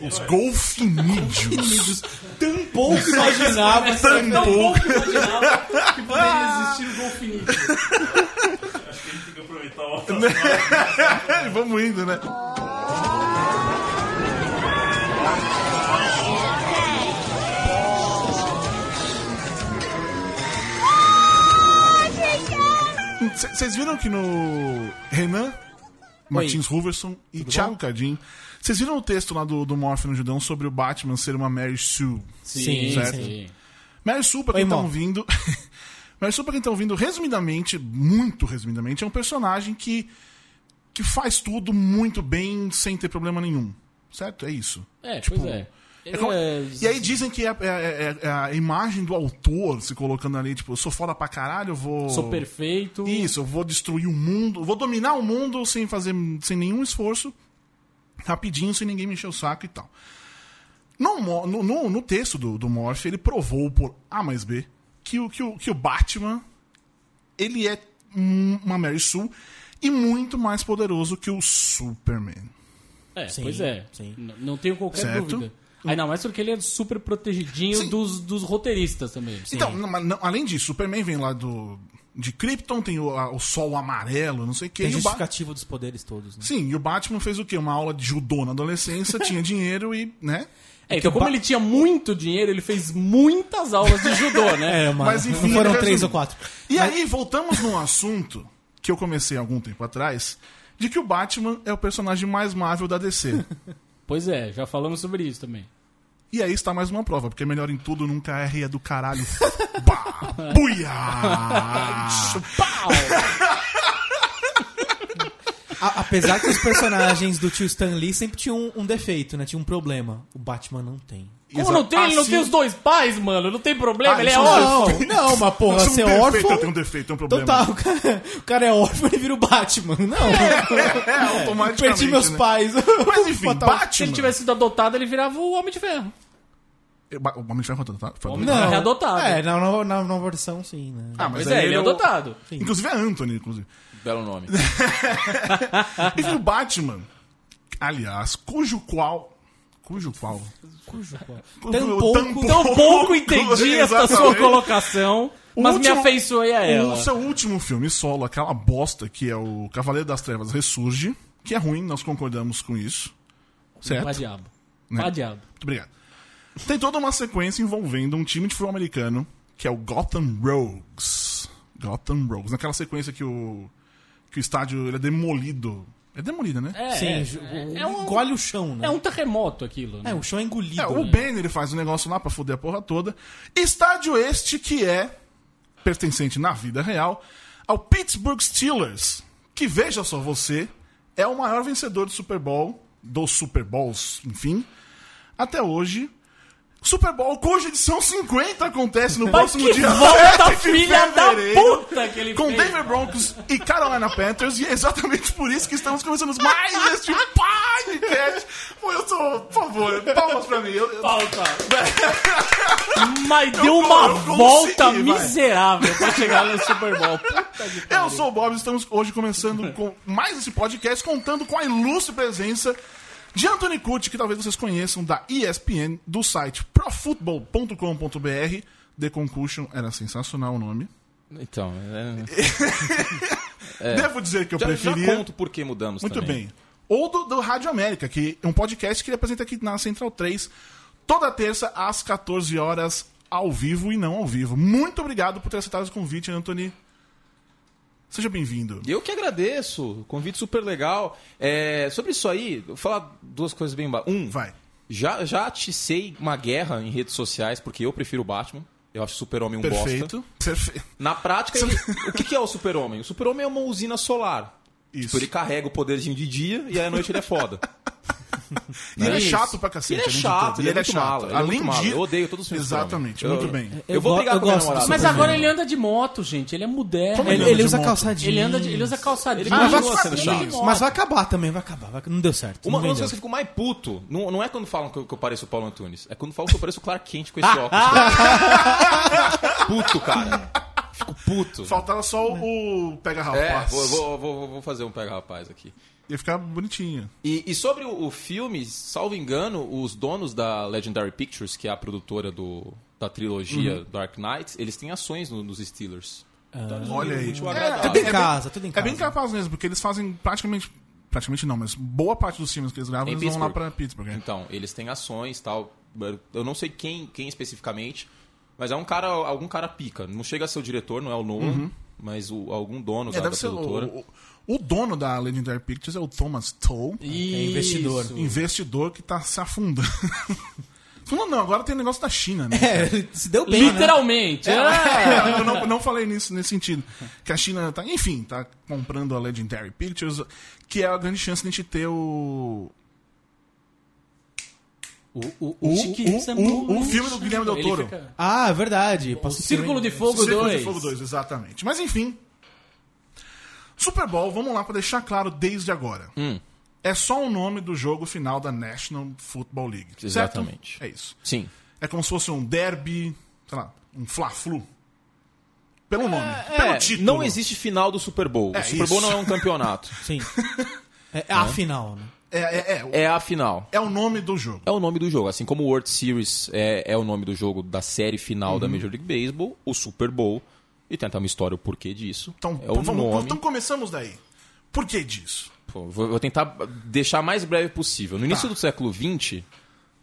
Os golfinídeos. Tão pouco imaginava. Tão Tão pouco. pouco imaginava que poderia existir o golfinite. Acho que a gente tem que aproveitar o alto Vamos indo, né? Vocês viram que no Renan Martins Huverson e Thiago Cardim, vocês viram o texto lá do, do Morphe no Judão sobre o Batman ser uma Mary Sue? Sim, certo. sim. Mary Sue, pra Oi, quem tá ouvindo. Mary Sue, pra quem tá ouvindo, resumidamente, muito resumidamente, é um personagem que, que faz tudo muito bem sem ter problema nenhum. Certo? É isso. É, Tipo, pois é. É como- é- E aí dizem que é, é- é- é a imagem do autor se colocando ali, tipo, eu sou foda pra caralho, eu vou. Sou perfeito. Isso, eu vou destruir o mundo, vou dominar o mundo sem fazer sem nenhum esforço, rapidinho, sem ninguém me encher o saco e tal. No, no, no- no texto do, do Morph, ele provou por A mais B que o, que o, que o Batman ele é um- uma Mary Sue e muito mais poderoso que o Superman. É, Sim, pois é. sim. Não tenho qualquer Certo. dúvida. Ainda mais porque ele é super protegidinho Sim. dos, dos roteiristas também. Então, não, mas não- além disso, Superman vem lá do de Krypton, tem o, a- o sol amarelo, não sei o que. Tem E Ba- justificativo dos poderes todos, né? Sim, e o Batman fez o quê? Uma aula de judô na adolescência, tinha dinheiro e, né? É, então, como Ba- ele tinha muito dinheiro, ele fez muitas aulas de judô, né? É, mas, Mas, enfim, não foram três ou quatro. E aí, voltamos num assunto que eu comecei há algum tempo atrás, de que o Batman é o personagem mais Marvel da DC. Pois é, já falamos sobre isso também. E aí está mais uma prova, porque melhor em tudo nunca é é do caralho. Bah, buia! Pau! A- apesar que os personagens do tio Stan Lee sempre tinham um, um defeito, né? Tinha um problema. O Batman não tem. Como não tem? Ele não Assim- tem os dois pais, mano. Não tem problema, Ah, ele é órfão. Não, não, mas porra, Isso é um ser defeito, órfão. Eu tenho um defeito, tem um problema. Então tá, o cara, o cara é órfão e vira o Batman. Não, É, automaticamente. perdi meus né? pais. Mas enfim, Botar Se Batman. ele tivesse sido adotado, ele virava o Homem de Ferro. O Homem de Ferro? Foi Homem- adotado. é readotado. É, na nova, na nova versão, sim, né? Ah, Pois aí é, ele é o- adotado. Inclusive é Anthony, inclusive. Belo nome. Enfim, o Batman, aliás, cujo qual. Cujo qual? Cujo qual? Tampouco- Tão pouco entendi essa sua colocação, O mas último- me afeiçoei a ela. O seu último filme solo, aquela bosta que é o Cavaleiro das Trevas Ressurge, que é ruim, nós concordamos com isso. Certo? Vá diabo. Né? Diabo. Muito obrigado. Tem toda uma sequência envolvendo um time de futebol americano, que é o Gotham Rogues. Gotham Rogues. Naquela sequência que o, que o estádio ele é demolido. É demolido, né? É, Sim, é, ju- é um- engole o chão, né? é um terremoto aquilo. Né? É, o chão é engolido. É, o né? Ben ele faz um negócio lá pra foder a porra toda. Estádio este que é pertencente na vida real ao Pittsburgh Steelers, que veja só você, é o maior vencedor do Super Bowl, dos Super Bowls, enfim, até hoje. Super Bowl cuja edição 50 acontece no Mas próximo dia volta 7 de filha da puta que ele com fez. Denver Broncos e Carolina Panthers, e é exatamente por isso que estamos começando mais este podcast. Pô, eu por favor, palmas pra mim. Eu, eu- Pauta. Mas deu Eu- uma eu consegui, volta vai. miserável pra chegar no Super Bowl. Eu sou o Bob, estamos hoje começando com mais esse podcast, contando com a ilustre presença de Anthony Curti, que talvez vocês conheçam da ESPN, do site profootball.com.br. The Concussion era sensacional o nome. Então, é, Devo dizer que eu já, já preferia. conto por que mudamos Muito também. bem. Ou do, do Rádio América, que é um podcast que ele apresenta aqui na Central 3, toda terça às 14 horas, ao vivo e não ao vivo. Muito obrigado por ter aceitado o convite, Anthony. Seja bem-vindo. Eu que agradeço, convite super legal. É, sobre isso aí, vou falar duas coisas bem... Um, Vai. já, já aticei uma guerra em redes sociais, porque eu prefiro o Batman. Eu acho o super-homem um bosta. Perfeito. Perfeito. Na prática, ele- o que, que é o super-homem? O super-homem é uma usina solar. Isso. Tipo, ele carrega o poderzinho de dia e aí à noite ele é foda. E ele é chato pra cacete. Ele é chato, ele é muito mala, ele é Além de... Eu odeio todos os filmes Exatamente, muito Eu- bem. Eu, Eu vou brigar eu com gosto namorada. Mas agora ele anda de moto, gente. Ele é moderno. Ele, ele de usa calçadinho. Ele anda de, ele usa calçadinho. Ele Mas vai chato. chato. Mas acabar também, vai acabar. vai- Não deu certo. Uma, das coisas que eu fico mais puto não, não é quando falam que eu, que eu pareço o Paulo Antunes, é quando falam que eu pareço o Clark Kent com esse óculos. puto, cara. Fico puto. Faltava só o, o Pega É, Rapaz. vou, vou, vou, vou fazer um pega rapaz aqui. Ia ficar bonitinho. E, e sobre o, o filme, salvo engano, os donos da Legendary Pictures, que é a produtora do, da trilogia Dark Knight, eles têm ações no- nos Steelers. Então, eles Olha aí. É, agradável. Tudo em bem- casa, tudo em É casa. bem capaz mesmo, porque eles fazem praticamente. Praticamente não, mas boa parte dos filmes que eles gravam, Em eles vão lá Pittsburgh. pra Pittsburgh. é. Então, eles têm ações tal. Eu não sei quem, quem especificamente, mas é um cara, algum cara pica. Não chega a ser o diretor, não é o Nolan, mas o, algum dono É, da, deve da ser o, produtora. o, o dono da Legendary Pictures é o Thomas Toll, É investidor. investidor que tá se afundando. Não, não, agora tem negócio da China, né? É, se deu bem, né? Literalmente. é. eu não, não falei nisso nesse sentido. Que a China tá, enfim, tá comprando a Legendary Pictures, que é a grande chance de a gente ter o. O, o, O, Chiquinho o, o, o filme do Guilherme Del Toro. fica- Ah, é verdade. O Círculo de. Fogo Círculo 2. de Fogo 2, exatamente. Mas enfim. Super Bowl, vamos lá pra deixar claro desde agora. Hum. É só o nome do jogo final da National Football League. certo? Exatamente. É isso. Sim. É como se fosse um derby, sei lá, um Fla-Flu. Pelo nome. pelo É, título. não existe final do Super Bowl. É, o Super Bowl isso. não é um campeonato. Sim. É, é a final, né? É, é, é, é a final. é o nome do jogo. É o nome do jogo. Assim como o World Series é, é o nome do jogo da série final Uhum. da Major League Baseball, o Super Bowl, e tem até uma história o porquê disso. Então, é o vamos, nome. então começamos daí. Por que disso? Pô, vou, vou tentar deixar mais breve possível. No início Tá. do século XX,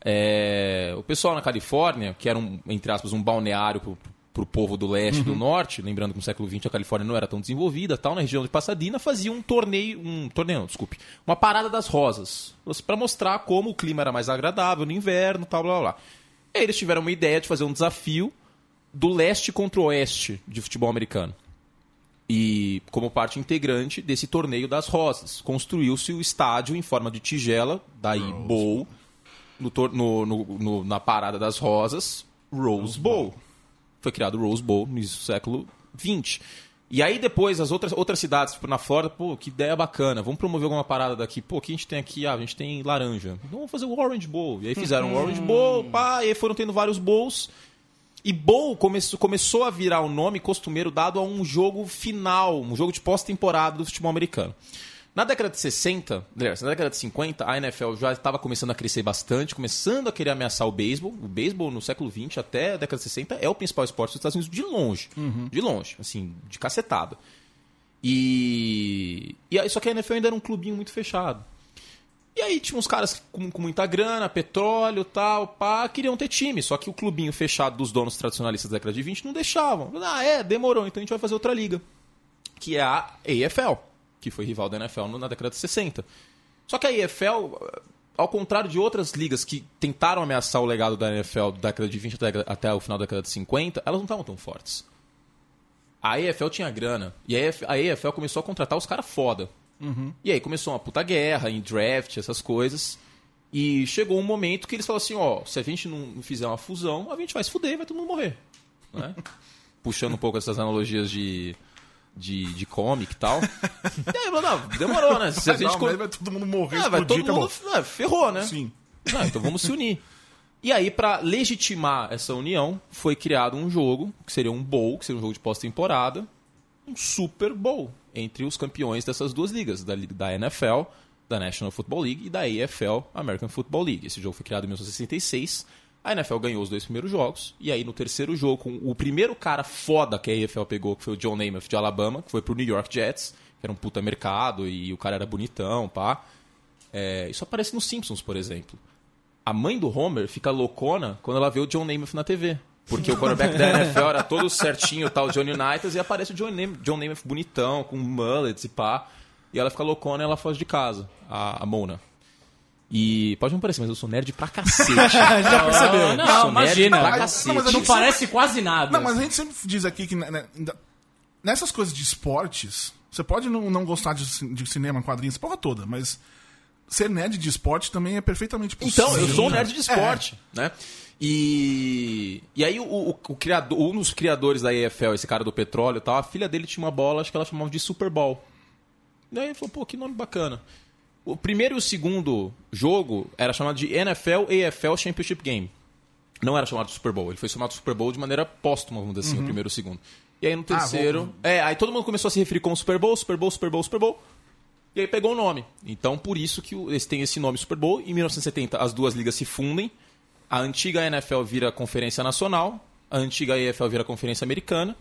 é, o pessoal na Califórnia, que era, um, entre aspas, um balneário pro, pro povo do leste e Uhum. do norte, lembrando que no século XX a Califórnia não era tão desenvolvida, tal, na região de Pasadena, fazia um torneio, um torneio, não, desculpe, uma parada das rosas, para mostrar como o clima era mais agradável no inverno, tal, blá, blá, blá. E aí eles tiveram uma ideia de fazer um desafio do leste contra o oeste de futebol americano. E como parte integrante desse torneio das rosas, construiu-se o estádio em forma de tigela, daí Bowl, no, tor- no- no- no- na parada das rosas, Rose Bowl. Foi criado o Rose Bowl no século XX. E aí depois as outras, outras cidades, tipo na Flórida, pô, que ideia bacana, vamos promover alguma parada daqui. Pô, o que a gente tem aqui? Ah, a gente tem laranja. Então vamos fazer o Orange Bowl. E aí fizeram o Orange Bowl, pá, e aí foram tendo vários bowls. E Bowl começou, começou a virar o nome costumeiro dado a um jogo final, um jogo de pós-temporada do futebol americano. Na década de 60, aliás, na década de 50, a NFL já estava começando a crescer bastante, começando a querer ameaçar o beisebol. O beisebol no século XX até a década de 60 é o principal esporte dos Estados Unidos de longe. De longe, assim, de cacetada. E, e aí, só que a NFL ainda era um clubinho muito fechado. E aí tinha uns caras com, com muita grana, petróleo tal, pá, queriam ter time. Só que o clubinho fechado dos donos tradicionalistas da década de 20 não deixavam. Ah, é, demorou, então a gente vai fazer outra liga. Que é a AFL, que foi rival da NFL na década de 60. Só que a AFL, ao contrário de outras ligas que tentaram ameaçar o legado da NFL da década de 20 até, o final da década de 50, elas não estavam tão fortes. A AFL tinha grana. E a AFL começou a contratar os caras foda. E aí começou uma puta guerra em draft, essas coisas. E chegou um momento que eles falaram assim, ó, se a gente não fizer uma fusão, a gente vai se fuder e vai todo mundo morrer. Né? Puxando um pouco essas analogias de, de, de comic e tal. E aí, falou, não, demorou, né? Se a gente Não, co- vai todo mundo morrer, ah, vai todo mundo é, ferrou, né? Sim. Não, então vamos se unir. E aí, pra legitimar essa união, foi criado um jogo, que seria um bowl, que seria um jogo de pós-temporada, um Super Bowl, entre os campeões dessas duas ligas, da, da NFL, da National Football League, e da AFL, American Football League. Esse jogo foi criado em 1966. A NFL ganhou os dois primeiros jogos, e aí no terceiro jogo, com o primeiro cara foda que a AFL pegou, que foi o John Namath de Alabama, que foi pro New York Jets, que era um puta mercado, e o cara era bonitão, pá. É, isso aparece nos Simpsons, por exemplo. A mãe do Homer fica loucona quando ela vê o John Namath na TV. Porque o quarterback da NFL era todo certinho, tal, Johnny Unitas, e aparece o John Namath, John Namath bonitão, com mullets e pá. E ela fica loucona e ela foge de casa, a, a Mona. E pode não parecer, mas eu sou nerd pra cacete. Já percebeu? Não, nerd imagina. pra cacete. não, Não parece quase nada. Não, mas a gente sempre diz aqui que né, né, nessas coisas de esportes, você pode não, não gostar de, de cinema, quadrinhos, porra toda, mas ser nerd de esporte também é perfeitamente possível. Então, eu sou um nerd de É. esporte, né? E, e aí o, o- o criador, um dos criadores da EFL, esse cara do petróleo e tal, a filha dele tinha uma bola, acho que ela chamava de Super Bowl. E aí ele falou, pô, que nome bacana. O primeiro e o segundo jogo era chamado de NFL AFL Championship Game. Não era chamado de Super Bowl, ele foi chamado de Super Bowl de maneira póstuma, vamos dizer assim, o primeiro e o segundo. E aí no terceiro. vamos- É, aí todo mundo começou a se referir como Super Bowl, Super Bowl, Super Bowl, Super Bowl. E aí pegou o nome. Então, por isso que eles têm esse nome Super Bowl. Em 1970, as duas ligas se fundem. A antiga NFL vira Conferência Nacional, a antiga EFL vira Conferência Americana.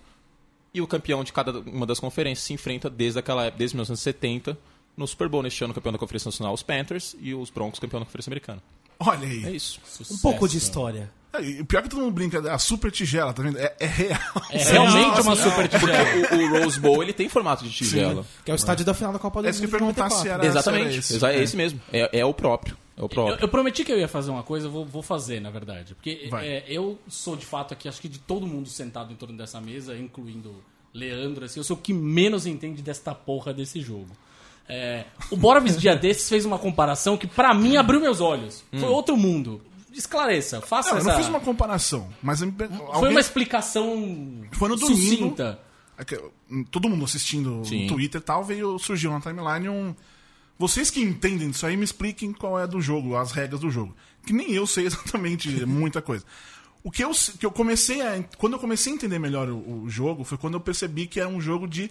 E o campeão de cada uma das conferências se enfrenta desde aquela época, desde 1970, no Super Bowl. Neste ano, o campeão da Conferência Nacional, os Panthers, e os Broncos, campeão da Conferência Americana. Olha É aí. isso. Um pouco de história. É, e o pior que todo mundo brinca, a super tigela, tá vendo? É, é real. É realmente uma super Porque tigela. o, o Rose Bowl ele tem formato de tigela. Que é o estádio da final da Copa do É isso que Mundo eu ia de perguntar se 94. era. Exatamente. se era esse. Exa- É esse mesmo. É, é o próprio. É o Eu, próprio. eu prometi que eu ia fazer uma coisa, eu vou, vou fazer, na verdade. Porque é, eu sou, de fato, aqui, acho que de todo mundo sentado em torno dessa mesa, incluindo Leandro, assim, eu sou o que menos entende desta porra desse jogo. É, o Borovis dia desses fez uma comparação que, pra mim, abriu meus olhos. Foi outro mundo. Esclareça, faça Não, eu essa... não fiz uma comparação, mas eu me Foi alguém- uma explicação Foi no domingo. sucinta. É hum, Todo mundo assistindo Sim. no Twitter e tal, veio, surgiu na timeline um. Vocês que entendem disso aí, me expliquem qual é do jogo, as regras do jogo. Que nem eu sei exatamente muita coisa. O que eu, que eu comecei a. Quando eu comecei a entender melhor o, o jogo, foi quando eu percebi que era um jogo de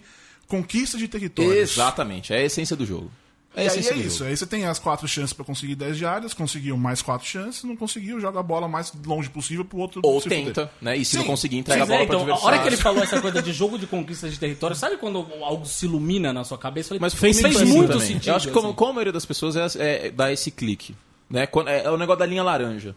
conquista de territórios. Exatamente. É a essência do jogo. É a E aí essência é isso. jogo. Aí você tem as quatro chances pra conseguir 10 diárias, conseguiu mais quatro chances, não conseguiu, joga a bola mais longe possível pro outro Ou tenta, né? E se Sim. não conseguir, entrega a Pois bola é, para então, a hora que ele falou essa coisa de jogo de conquista de território, sabe quando algo se ilumina na sua cabeça? Falei, Mas fez, fez muito também. sentido. Eu acho que como, assim. como a maioria das pessoas é, é dar esse clique. Né? Quando- é, é o negócio da linha laranja.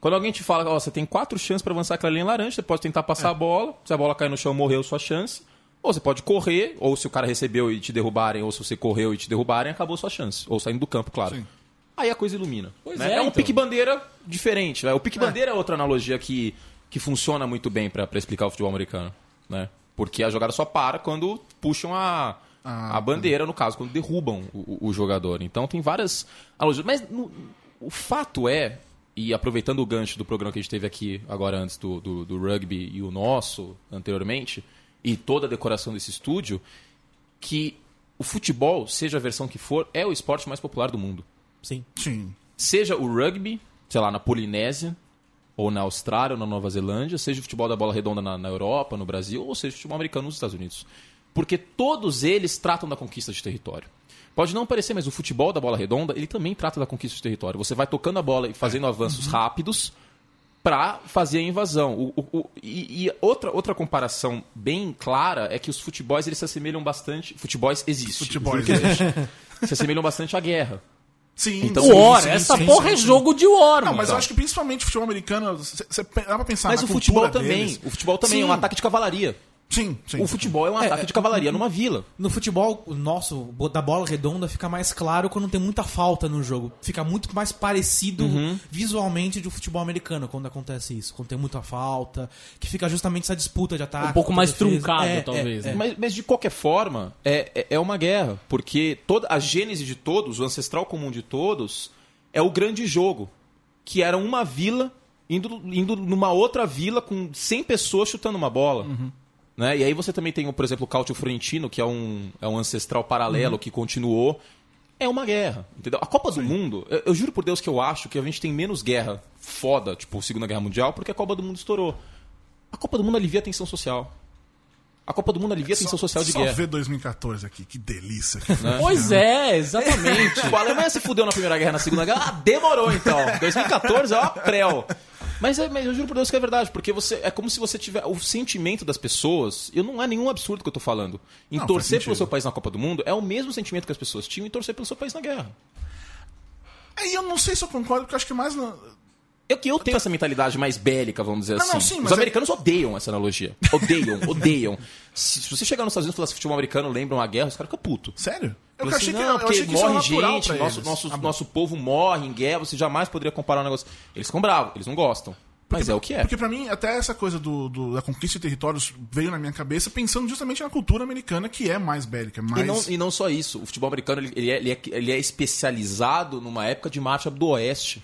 Quando alguém te fala, ó, você tem quatro chances para avançar aquela linha laranja, você pode tentar É. passar a bola, se a bola cair no chão, morreu sua chance. Ou você pode correr, ou se o cara recebeu e te derrubarem, ou se você correu e te derrubarem, acabou sua chance. Ou saindo do campo, claro. Sim. Aí a coisa ilumina. Né? é, um então. pique-bandeira diferente. né? O pique-bandeira é. outra analogia que, que funciona muito bem para explicar o futebol americano. Né? Porque a jogada só para quando puxam a, a bandeira, no caso, quando derrubam o, o- o jogador. Então tem várias analogias. Mas no- o fato é, e aproveitando o gancho do programa que a gente teve aqui agora antes do, do, do rugby e o nosso anteriormente, e toda a decoração desse estúdio, que o futebol, seja a versão que for, é o esporte mais popular do mundo Sim. Sim. seja o rugby, sei lá, na Polinésia, ou na Austrália, ou na Nova Zelândia, seja o futebol da bola redonda na, na Europa, no Brasil, ou seja o futebol americano nos Estados Unidos. Porque todos eles tratam da conquista de território. Pode não parecer, mas o futebol da bola redonda, ele também trata da conquista de território. Você vai tocando a bola e fazendo avanços rápidos para fazer a invasão. O- o- o- e e outra, outra comparação bem clara é que os futebols eles se assemelham bastante. Futebols existe. Futebols, existe. se assemelham bastante à guerra. Sim, Então, sim, War, sim, essa sim, porra é jogo de War, Não, mas eu acho que principalmente o futebol americano, você dá pra pensar Mas na o futebol cultura também. deles. O futebol também é um ataque de cavalaria. Sim, sim. O futebol é um ataque de cavalaria numa vila. No futebol, o nosso, da bola redonda, fica mais claro quando tem muita falta no jogo. Fica muito mais parecido Uhum. visualmente do futebol americano quando acontece isso. Quando tem muita falta, que fica justamente essa disputa de ataque. Um pouco mais defesa. truncado, É, talvez, é, né? é. Mas, mas de qualquer forma, é, é- é uma guerra. Porque toda a gênese de todos, o ancestral comum de todos, é o grande jogo. Que era uma vila indo, indo numa outra vila com 100 pessoas chutando uma bola. Né? E aí você também tem, por exemplo, o Cautio Florentino, que é um, é um ancestral paralelo que continuou. É uma guerra, entendeu? A Copa do Mundo, eu, eu juro por Deus que eu acho que a gente tem menos guerra foda, tipo Segunda Guerra Mundial, porque a Copa do Mundo estourou. A Copa do Mundo alivia a tensão social. A Copa do Mundo alivia a tensão social de só guerra. ver 2014 aqui, que delícia. Pois é, exatamente. Tipo, a Alemanha se fudeu na Primeira Guerra, na Segunda Guerra. Ah, demorou então. 2014 é uma prel. Mas, é, mas eu juro por Deus que é verdade, porque você é como se você tiver o sentimento das pessoas. Eu não é nenhum absurdo que eu tô falando. Em Não, torcer pelo seu país na Copa do Mundo é o mesmo sentimento que as pessoas tinham em torcer pelo seu país na guerra. Aí eu não sei se eu concordo, porque eu acho que mais. Eu que eu tenho essa mentalidade mais bélica, vamos dizer Não, assim. não, sim, mas Os é- americanos odeiam essa analogia. Odeiam, odeiam. Se, se você chegar nos Estados Unidos e falar se futebol americano lembra uma guerra, os caras ficam putos. Sério? Eu Fala achei assim, que, não, porque que morre gente, nosso, nosso, Ah, nosso povo morre em guerra, você jamais poderia comparar um negócio. Eles ficam bravos, eles não gostam. Mas é o que é. Porque pra mim, até essa coisa do, do- da conquista de territórios veio na minha cabeça pensando justamente na cultura americana, que é mais bélica, mais... E não, e não só isso, o futebol americano ele, ele é, ele, é, ele é especializado numa época de marcha do oeste,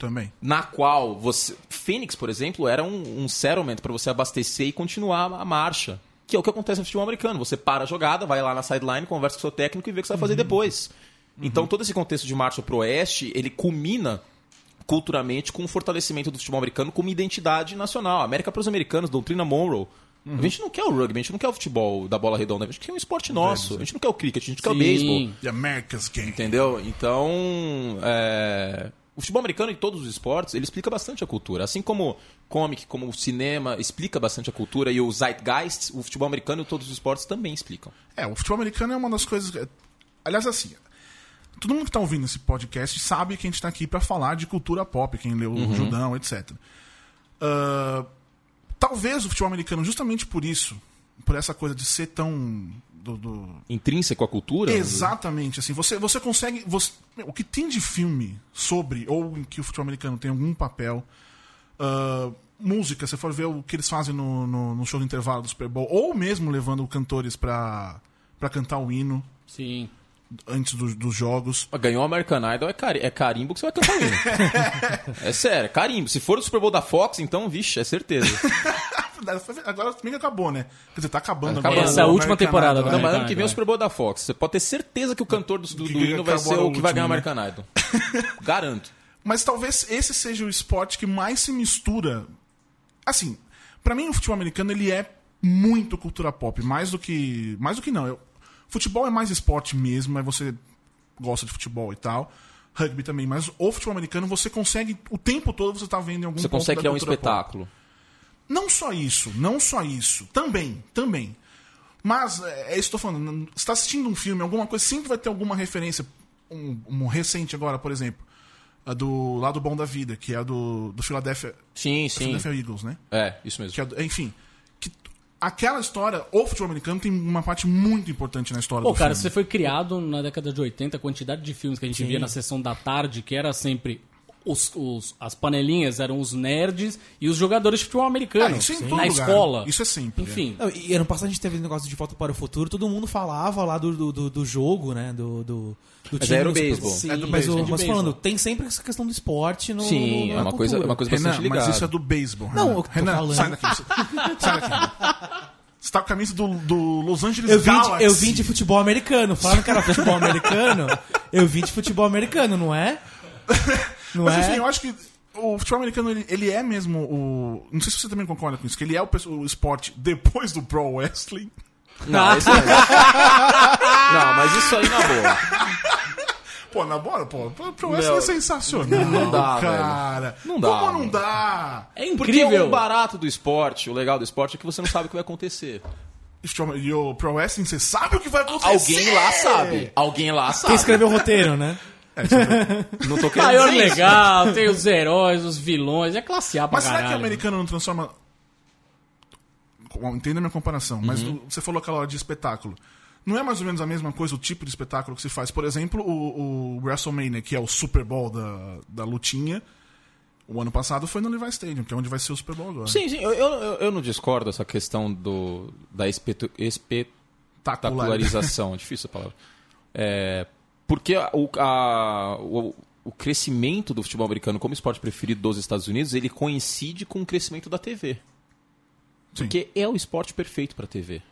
Também. na qual você. Phoenix, por exemplo, era um, um settlement para você abastecer e continuar a marcha. Que é o que acontece no futebol americano. Você para a jogada, vai lá na sideline, conversa com o seu técnico e vê o que você vai fazer depois. Então todo esse contexto de marcha pro oeste, ele culmina culturalmente com o fortalecimento do futebol americano como identidade nacional. América para os americanos, doutrina Monroe, A gente não quer o rugby, a gente não quer o futebol da bola redonda, a gente quer um esporte nosso. A gente não quer o cricket, a gente quer o Sim. beisebol. The America's Game. Entendeu? Então, é, o futebol americano e todos os esportes, ele explica bastante a cultura. Assim como comic, como o cinema explica bastante a cultura e o zeitgeist, o futebol americano e todos os esportes também explicam. É, o futebol americano é uma das coisas. Aliás, assim, todo mundo que tá ouvindo esse podcast sabe que a gente tá aqui pra falar de cultura pop, quem leu o Judão, etc. Ah, talvez o futebol americano, justamente por isso, por essa coisa de ser tão. Do- do, Intrínseco à cultura. Exatamente, assim, você, você consegue. você- o que tem de filme sobre, ou em que o futebol americano tem algum papel, ah, música, se for ver o que eles fazem no, no, no show do intervalo do Super Bowl, ou mesmo levando cantores pra, pra cantar o hino Sim. antes do- dos jogos. Ganhou o American Idol, é, cari- é carimbo que você vai cantar o hino. é sério, é carimbo. Se for o Super Bowl da Fox, então, vixe, é certeza. Agora também acabou, né? Quer dizer, tá acabando Acabou. agora. Essa é a última American temporada Idol, do Não, né? mas ano que vem é o Super Bowl da Fox. Você pode ter certeza que o cantor do, do, do hino vai ser o que vai ganhar o né? American Idol. Garanto. Mas talvez esse seja o esporte que mais se mistura. Assim, pra mim o futebol americano ele é muito cultura pop, mais do que, mais do que não. Eu- futebol é mais esporte mesmo, mas você gosta de futebol e tal. Rugby também, mas o futebol americano você consegue o tempo todo você tá vendo em algum Você ponto consegue criar um cultura pop. Não só isso, não só isso. Também, também. Mas, é, é isso que eu tô falando. Você tá assistindo um filme, alguma coisa, sempre vai ter alguma referência. Um, um recente agora, por exemplo. A do Lado Bom da Vida, que é a do, do Philadelphia, Sim, sim. Philadelphia Eagles, né? É, isso mesmo. Que é enfim. Que, aquela história, o futebol americano tem uma parte muito importante na história Pô, do cara, filme. você foi criado na década de 80, a quantidade de filmes que a gente via na sessão da tarde, que era sempre. Os, os- as panelinhas eram os nerds e os jogadores de futebol americano. Ah, isso é em todo na lugar. escola. Isso é sempre, Enfim. Não, e ano passado a gente teve um negócio de Volta para o Futuro, todo mundo falava lá do, do, do- do jogo, né? Do, do, do Mas era o beisebol. Sim, É do Mas, beisebol, é mas beisebol. falando, tem sempre essa questão do esporte no. Sim, no- é uma coisa, é uma coisa Renan, bastante ligada. mas isso é do beisebol. Não, eu tô Renan, falando. sai daqui. Sai daqui. Você tá com a camisa do, do Los Angeles Eu vim, de, eu vim de futebol americano. Falaram que era futebol americano. Eu vim de futebol americano, não é? Não Mas é? enfim, eu acho que o futebol americano, ele, ele é mesmo o... Não sei se você também concorda com isso, que ele é o, o esporte depois do pro wrestling. Não, isso não. não, mas isso aí na boa. Pô, na bola, pô, o pro wrestling Meu, é sensacional, não dá, cara. Não dá, Como não dá? É Porque incrível. o barato do esporte, o legal do esporte é que você não sabe o que vai acontecer. E o pro wrestling, você sabe o que vai acontecer. Alguém lá sabe. Alguém lá Quem sabe. escreveu o roteiro, né? Não tô querendo Maior legal, tem os heróis, os vilões, é classe A pra Mas será que o caralho. americano não transforma... Entenda a minha comparação, mas Uhum. você falou aquela hora de espetáculo. Não é mais ou menos a mesma coisa o tipo de espetáculo que se faz? Por exemplo, o, o WrestleMania, que é o Super Bowl da, da lutinha, o ano passado foi no Levi Stadium, que é onde vai ser o Super Bowl agora. Sim, sim, eu, eu, eu- não discordo dessa questão do, da espetu, espetacularização. é difícil a palavra. É, porque o, a- o, o crescimento do futebol americano como esporte preferido dos Estados Unidos, ele coincide com o crescimento da TV. Sim. Porque é o esporte perfeito para TV.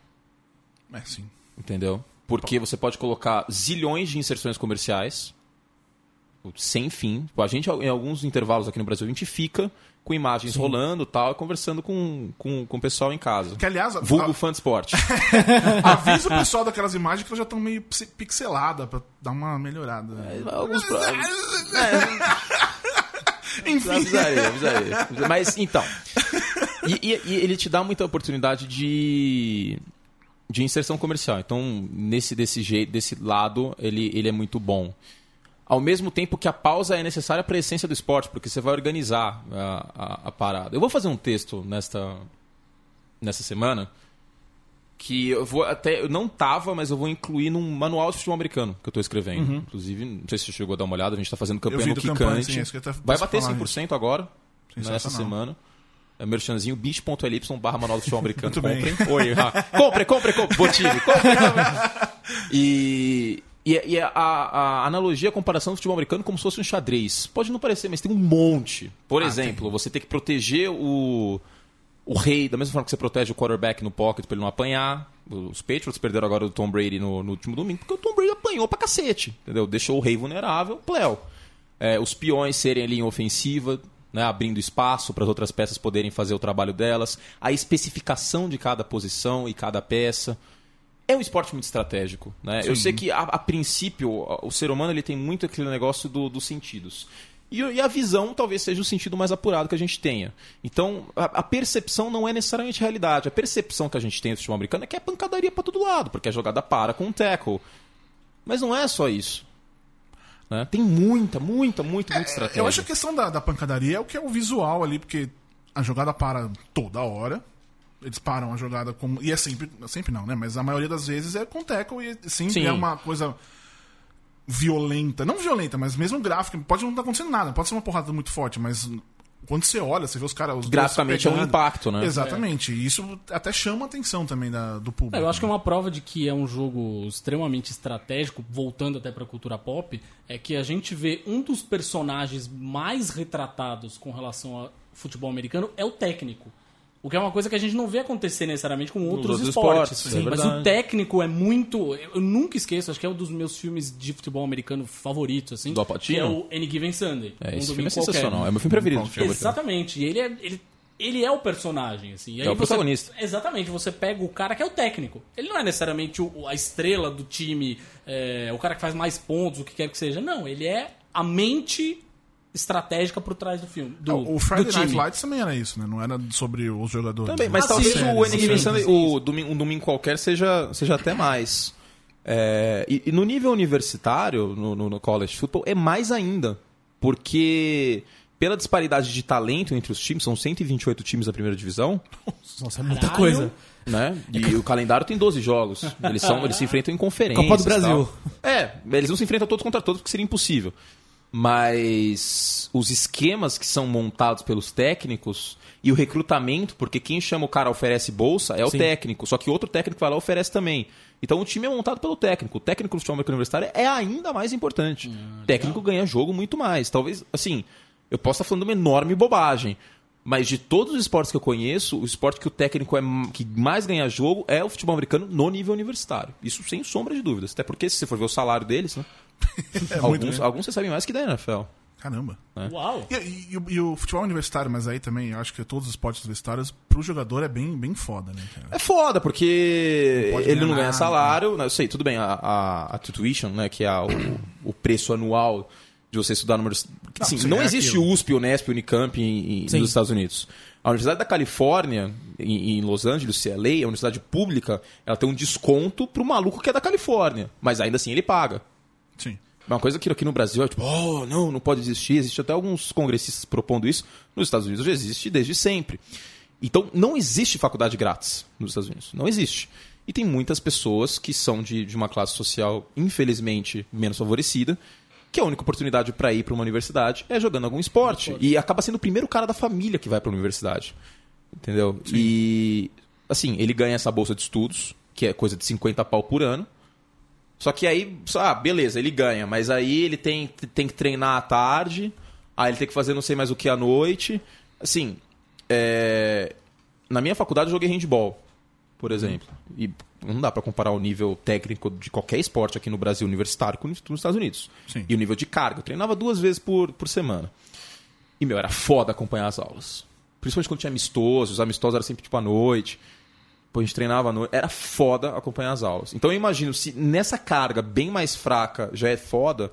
É, sim. Entendeu? Porque você pode colocar zilhões de inserções comerciais sem fim. A gente, em alguns intervalos aqui no Brasil, a gente fica com imagens rolando e tal, e conversando com, com, com o pessoal em casa. Que, aliás, Vulgo a- fã de esporte. avisa o pessoal daquelas imagens que elas já estão meio psi- pixeladas pra dar uma melhorada. Alguns pro- Enfim. avisaria, avisaria. Mas, então. E, e- e ele te dá muita oportunidade de, de inserção comercial. Então, nesse desse jeito, desse lado, ele, ele é muito bom. Ao mesmo tempo que a pausa é necessária para a essência do esporte, porque você vai organizar a, a, a parada. Eu vou fazer um texto nesta, nessa semana que eu vou até. Eu não tava, mas eu vou incluir num manual de futebol americano que eu estou escrevendo. Inclusive, não sei se você chegou a dar uma olhada, a gente está fazendo campanha no campanha, Kikante. sim, isso Vai bater falar 100% agora, nessa semana. É merchanzinho bit.ly barra manual do futebol americano. Comprem. Oi, ah, compre, compre, compre. Botive, compre, compre. E, e, e a, a analogia, a comparação do futebol americano como se fosse um xadrez. Pode não parecer, mas tem um monte. Por Ah, exemplo, você tem que proteger o, o rei, da mesma forma que você protege o quarterback no pocket para ele não apanhar. Os Patriots perderam agora o Tom Brady no, no último domingo porque o Tom Brady apanhou pra cacete. Entendeu? Deixou o rei vulnerável, pleo. É, os peões serem ali em ofensiva. né, abrindo espaço para as outras peças poderem fazer o trabalho delas, a especificação de cada posição e cada peça. É um esporte muito estratégico. Né? Eu sei que, a, a princípio, o ser humano ele tem muito aquele negócio do- dos sentidos. E, e a visão talvez seja o sentido mais apurado que a gente tenha. Então, a, a percepção não é necessariamente realidade. A percepção que a gente tem do futebol americano é que é pancadaria para todo lado, porque a jogada para com um tackle. Mas não é só isso. né? Tem muita, muita, muita, muita estratégia. Eu acho que a questão da, da pancadaria é o que é o visual ali, porque a jogada para toda hora. Eles param a jogada como. E é sempre. Sempre não, né? Mas a maioria das vezes é com tackle e sempre Sim. é uma coisa violenta. Não violenta, mas mesmo gráfica. Pode não estar acontecendo nada, pode ser uma porrada muito forte, mas quando você olha, você vê os caras. os Graficamente é um impacto, né? Exatamente. E isso até chama a atenção também da, do público. É, eu acho que é uma prova de que é um jogo extremamente estratégico, voltando até pra cultura pop, é que a gente vê um dos personagens mais retratados com relação ao futebol americano é o técnico. O que é uma coisa que a gente não vê acontecer necessariamente com outros, outros esportes. esportes, é Mas o técnico é muito. Eu nunca esqueço, acho que é um dos meus filmes de futebol americano favoritos, assim. Do Pacino? é o Any Given Sunday. É, um esse filme é qualquer. sensacional. É meu filme preferido. americano. Exatamente. E ele é, ele, ele é o personagem, assim. É o você- protagonista. Exatamente. Você pega o cara que é o técnico. Ele não é necessariamente o- a estrela do time, é, o cara que faz mais pontos, o que quer que seja. Não, ele é a mente estratégica por trás do filme. Do, o Friday do Night. Lights também era isso, né? Não era sobre os jogadores. Também, mas Ah, talvez sim, o Sunday, sim, o domingo, um domingo qualquer, seja, seja até mais. É, e, e no nível universitário, no, no, no college football, é mais ainda. Porque pela disparidade de talento entre os times, são 128 times da primeira divisão, Nossa, é muita Caralho. coisa. né? E o calendário tem 12 jogos. Eles, são, eles se enfrentam em conferências. Copa do Brasil. É, eles não se enfrentam todos contra todos porque seria impossível. Mas os esquemas que são montados pelos técnicos e o recrutamento, porque quem chama o cara oferece bolsa é o Sim. técnico, só que outro técnico vai lá e oferece também. Então o time é montado pelo técnico. O técnico do futebol americano universitário é ainda mais importante. o técnico ganha jogo muito mais. Talvez, assim, eu posso estar falando uma enorme bobagem. Mas de todos os esportes que eu conheço, o esporte que o técnico é que mais ganha jogo é o futebol americano no nível universitário. Isso sem sombra de dúvidas. Até porque, se você for ver o salário deles, né? É alguns, né? alguns recebem mais que da NFL. Caramba. Uau! E, e- e o- e o futebol universitário, mas aí também, eu acho que todos os esportes universitários, pro jogador é bem, bem foda, né, cara? É foda, porque Não ele não ganha nada, salário. né? Eu sei, tudo bem, a, a, a tuition, né, que é a- o, o preço anual de você estudar universidade. Não, sim, não é existe aquilo. USP, Unesp, Unicamp em, em- nos Estados Unidos. A Universidade da Califórnia, em, em Los Angeles, CLA, é uma universidade pública, ela tem um desconto pro maluco que é da Califórnia. Mas ainda assim ele paga. Sim. Uma coisa que aqui no Brasil é tipo, oh, não, não pode existir. Existe até alguns congressistas propondo isso. Nos Estados Unidos já existe desde sempre. Então, não existe faculdade grátis nos Estados Unidos. Não existe. E tem muitas pessoas que são de, de uma classe social, infelizmente, menos favorecida, que a única oportunidade para ir para uma universidade é jogando algum esporte. E acaba sendo o primeiro cara da família que vai para a universidade. Entendeu? E, assim, ele ganha essa bolsa de estudos, que é coisa de 50 pau por ano. Só que aí, ah, beleza, ele ganha, mas aí ele tem, tem que treinar à tarde, aí ele tem que fazer não sei mais o que à noite. Assim, é, na minha faculdade eu joguei handball, por exemplo. E não dá pra comparar o nível técnico de qualquer esporte aqui no Brasil universitário com nos Estados Unidos. Sim. E o nível de carga. Eu treinava duas vezes por, por semana. E, meu, era foda acompanhar as aulas. Principalmente quando tinha amistosos, os amistosos eram sempre tipo à noite. Pô, a gente treinava à noite. Era foda acompanhar as aulas. Então eu imagino, se nessa carga bem mais fraca já é foda,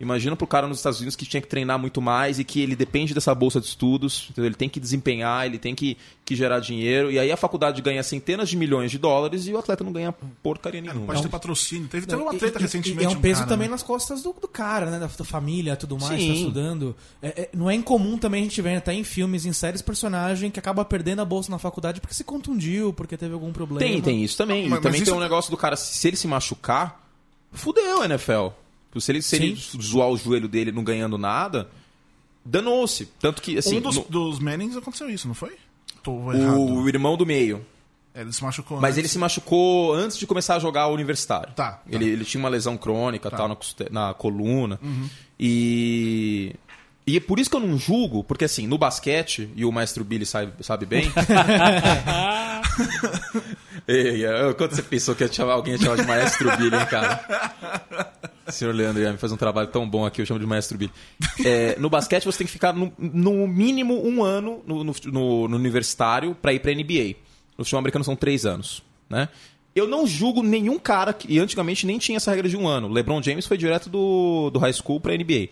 imagina pro cara nos Estados Unidos que tinha que treinar muito mais e que ele depende dessa bolsa de estudos, entendeu? ele tem que desempenhar, ele tem que, que gerar dinheiro. E aí a faculdade ganha centenas de milhões de dólares e o atleta não ganha porcaria nenhuma. Pode ter patrocínio. Teve, teve Não, uma treta e- recentemente. E é um um peso cara, também né? nas costas do, do cara, né? Da, da família tudo mais, Sim. tá estudando. É- é- não é incomum também a gente ver até em filmes, em séries, personagem que acaba perdendo a bolsa na faculdade porque se contundiu, porque teve algum problema. Tem, tem isso também. Mas- e também mas tem isso- um negócio do cara, se ele se machucar, fudeu a NFL. Se ele, se ele zoar o joelho dele não ganhando nada, danou-se. Tanto que, assim, um dos, no- dos Mannings aconteceu isso, não foi? O irmão do meio. Ele se machucou. Mas antes. ele se machucou antes de começar a jogar o universitário. Tá, tá. Ele, ele tinha uma lesão crônica Tá. tal, na, na coluna. E. E é por isso que eu não julgo, porque assim, no basquete, e o maestro Billy sabe, sabe bem. Ei, quando você pensou que ia chamar, alguém ia chamar de maestro Billy, hein, cara? Senhor Leandro Yami faz um trabalho tão bom aqui, eu chamo de Maestro B. É, no basquete você tem que ficar no, no mínimo um ano no, no, no- no universitário para ir para NBA. No futebol americano são três anos, né? Eu não julgo nenhum cara que e antigamente nem tinha essa regra de um ano. LeBron James foi direto do, do high school para NBA.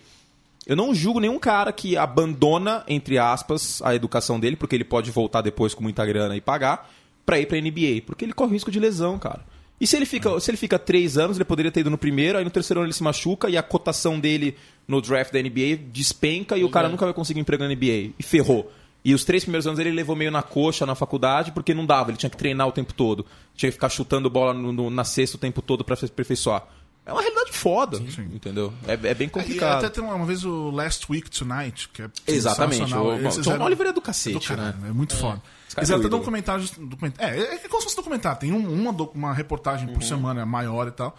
Eu não julgo nenhum cara que abandona, entre aspas, a educação dele, porque ele pode voltar depois com muita grana e pagar, pra ir pra NBA. Porque ele corre risco de lesão, cara. E se ele fica, se ele fica três anos, ele poderia ter ido no primeiro, aí no terceiro ano ele se machuca e a cotação dele no draft da NBA despenca e o cara nunca vai conseguir emprego na NBA. E ferrou. E os três primeiros anos ele levou meio na coxa na faculdade porque não dava, ele tinha que treinar o tempo todo. Tinha que ficar chutando bola no- no- na cesta o tempo todo pra se aperfeiçoar. É uma realidade foda, entendeu? É, é bem E complicado. até tem uma, uma vez o Last Week Tonight, que é Exatamente. O- fizeram- Oliver é do do cacete, caralho, né? É muito foda. Eles é até meu dão um ídolo. comentário. document- É, é como se fosse documentário. Tem um- uma, uma reportagem por semana maior e tal.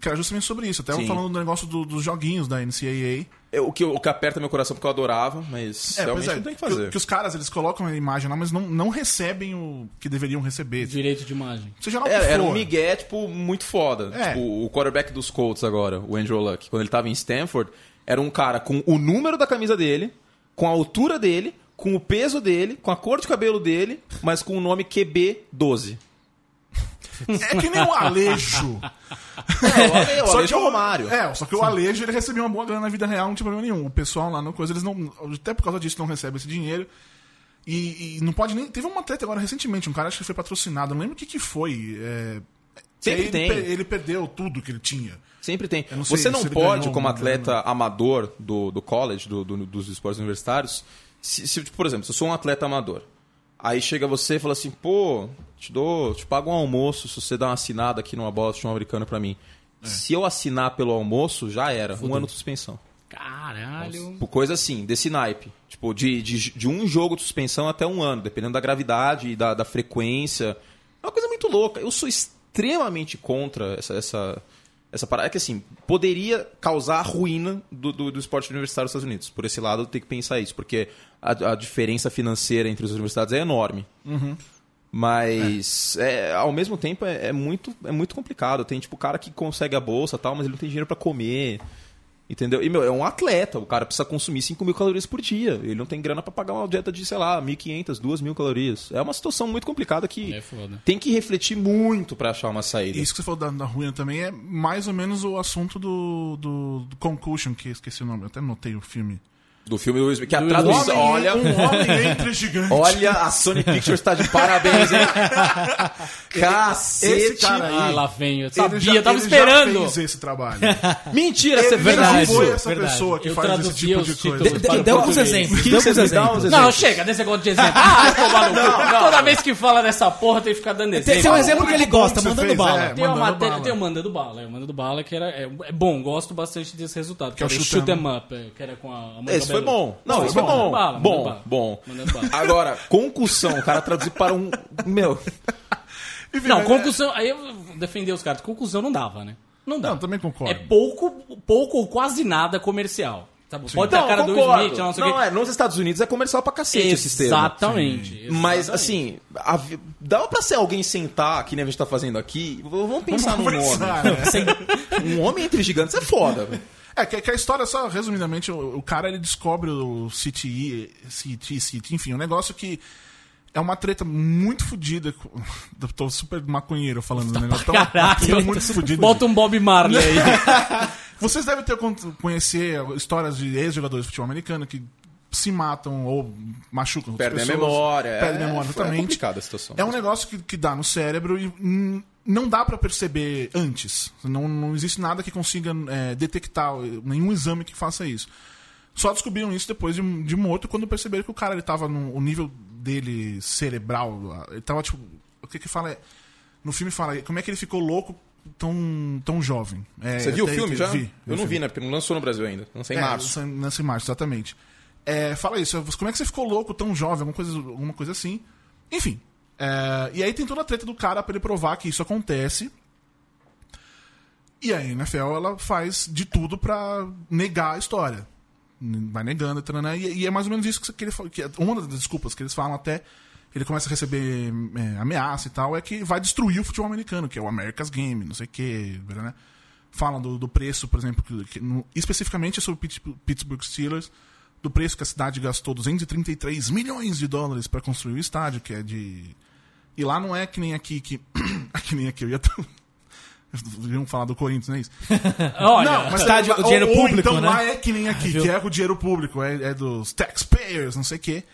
Que era justamente sobre isso. Até eu Sim. falando do negócio do- dos joguinhos da NCAA. É, o, que, o que aperta meu coração porque eu adorava, mas É, realmente é, não tem que fazer. Que, os caras eles colocam a imagem lá, mas não, não recebem o que deveriam receber. Direito de imagem. Seja lá o que É, era um migué, tipo, muito foda. É. Tipo, o quarterback dos Colts agora, o Andrew Luck, quando ele tava em Stanford, era um cara com o número da camisa dele, com a altura dele, com o peso dele, com a cor de cabelo dele, mas com o nome QB12. É que nem o Alejo. É, o Só Alejo que o Romário. É, só que o Alejo ele recebeu uma boa grana na vida real, não tinha problema nenhum. O pessoal lá no coisa, eles não. Até por causa disso não recebe esse dinheiro. E, e não pode nem. Teve uma treta agora recentemente, um cara acho que foi patrocinado, não lembro o que, que foi. É, Sempre ele, tem. ele perdeu tudo que ele tinha. Sempre tem. Não sei Você não pode, como atleta amador do, do college, do, do- dos esportes universitários, se, se, por exemplo, se eu sou um atleta amador, aí chega você e fala assim, pô, te dou, te pago um almoço se você dá uma assinada aqui numa bola de futebol americano pra mim. É. Se eu assinar pelo almoço, já era. Um ano de suspensão. Caralho. Por coisa assim, desse naipe. Tipo, de, de, de um jogo de suspensão até um ano, dependendo da gravidade e da, da frequência. É uma coisa muito louca. Eu sou extremamente contra essa, essa, essa parada. É que assim, poderia causar a ruína do, do, do esporte universitário nos Estados Unidos. Por esse lado, tenho que pensar isso, porque a, a diferença financeira entre as universidades é enorme. Mas, é, ao mesmo tempo, é, é muito, é muito complicado. Tem, tipo, cara que consegue a bolsa e tal, mas ele não tem dinheiro pra comer. Entendeu? E, meu, é um atleta. O cara precisa consumir 5 mil calorias por dia. Ele não tem grana pra pagar uma dieta de, sei lá, 1.500, 2.000 calorias. É uma situação muito complicada que É tem que refletir muito pra achar uma saída. E isso que você falou da, da ruína também é mais ou menos o assunto do, do, do Concussion, que eu esqueci o nome, eu até notei o filme. Do filme do Will Smith. Que a Do tradução. Homem- Olha. Um homem entre gigantes. Olha, a Sony Pictures tá de parabéns, hein? Cacete. Esse cara aí- Ah, lá vem. Eu sabia, já- eu tava ele esperando. Já fez esse trabalho. Mentira, você Ele fez não isso? foi essa Verdade. pessoa que Eu faz esse tipo de coisa. O Dê exemplos. Dê alguns exemplos. Não, chega desse negócio de exemplo. Ah, tomar no cu. Toda vez que fala dessa porra tem que ficar dando exemplo. Tem, tem um exemplo que ele gosta, você mandando fez, bala. é. Tem uma matéria, tem o Mandando Bala, é, o Mandando Bala que era é, é bom, gosto bastante desse resultado, que, é o era o Shoot Shoot 'em 'em Up, é, que era com a Amanda Esse foi bom. Não, Foi esse foi bom. Mandando bala, Bom, bala. bom. Agora, concussão, o cara traduzir para um. Meu. Enfim, Não, mas- conclusão, aí eu defender os caras, conclusão não dava, né? Não dá. Não, também concordo. É pouco, pouco ou quase nada comercial. Tá bom? Pode ter Não, a cara do concordo. Smith, não sei o Não, é, nos Estados Unidos é comercial pra cacete esses termos. Exatamente. Mas, assim, a dá pra ser alguém sentar, que nem a gente tá fazendo aqui, vamos pensar num conversar, nome. né? Um homem entre gigantes é foda. É, que, que a história, só resumidamente, o, o cara ele descobre o CTE, CT, CT, enfim, um negócio que é uma treta muito fodida. tô super maconheiro falando do negócio. Tá uma treta Caralho, muito fodida. bota um Bob Marley aí. Vocês devem ter con- conhecer histórias de ex-jogadores de futebol americano que se matam ou machucam Perdem a pessoas. memória. Perdem a é, memória, É exatamente. complicada a situação. É um negócio que, que dá no cérebro e hum, não dá pra perceber antes. Não, não existe nada que consiga é, detectar, nenhum exame que faça isso. Só descobriram isso depois de, de morto, quando perceberam que o cara ele tava no o nível dele cerebral. Ele tava tipo. O que que fala é. No filme fala como é que ele ficou louco tão, tão jovem. É, Você viu o filme já? Vi. Eu não vi, né? Porque não lançou no Brasil ainda. Lançou em É, março. Lança em março, exatamente. É, fala isso, como é que você ficou louco tão jovem, alguma coisa, alguma coisa assim. Enfim. é, e aí tem toda a treta do cara pra ele provar que isso acontece. E a NFL ela faz de tudo pra negar a história. Vai negando, e, e é mais ou menos isso que, que ele. Que é uma das desculpas que eles falam até. Ele começa a receber é, ameaça e tal, é que vai destruir o futebol americano, que é o America's Game, não sei o que, né? fala do, do preço, por exemplo, que, que no- especificamente sobre o Pittsburgh Steelers, do preço que a cidade gastou 233 milhões de dólares para construir o estádio, que é de. E lá não é que nem aqui, que. que nem aqui, eu ia. Deviam falar do Corinthians, não é isso? Olha, Não, mas Estádio, lá- o dinheiro ou, público, então né? lá é que nem aqui, Viu? que é o dinheiro público, é, é dos taxpayers, não sei o quê.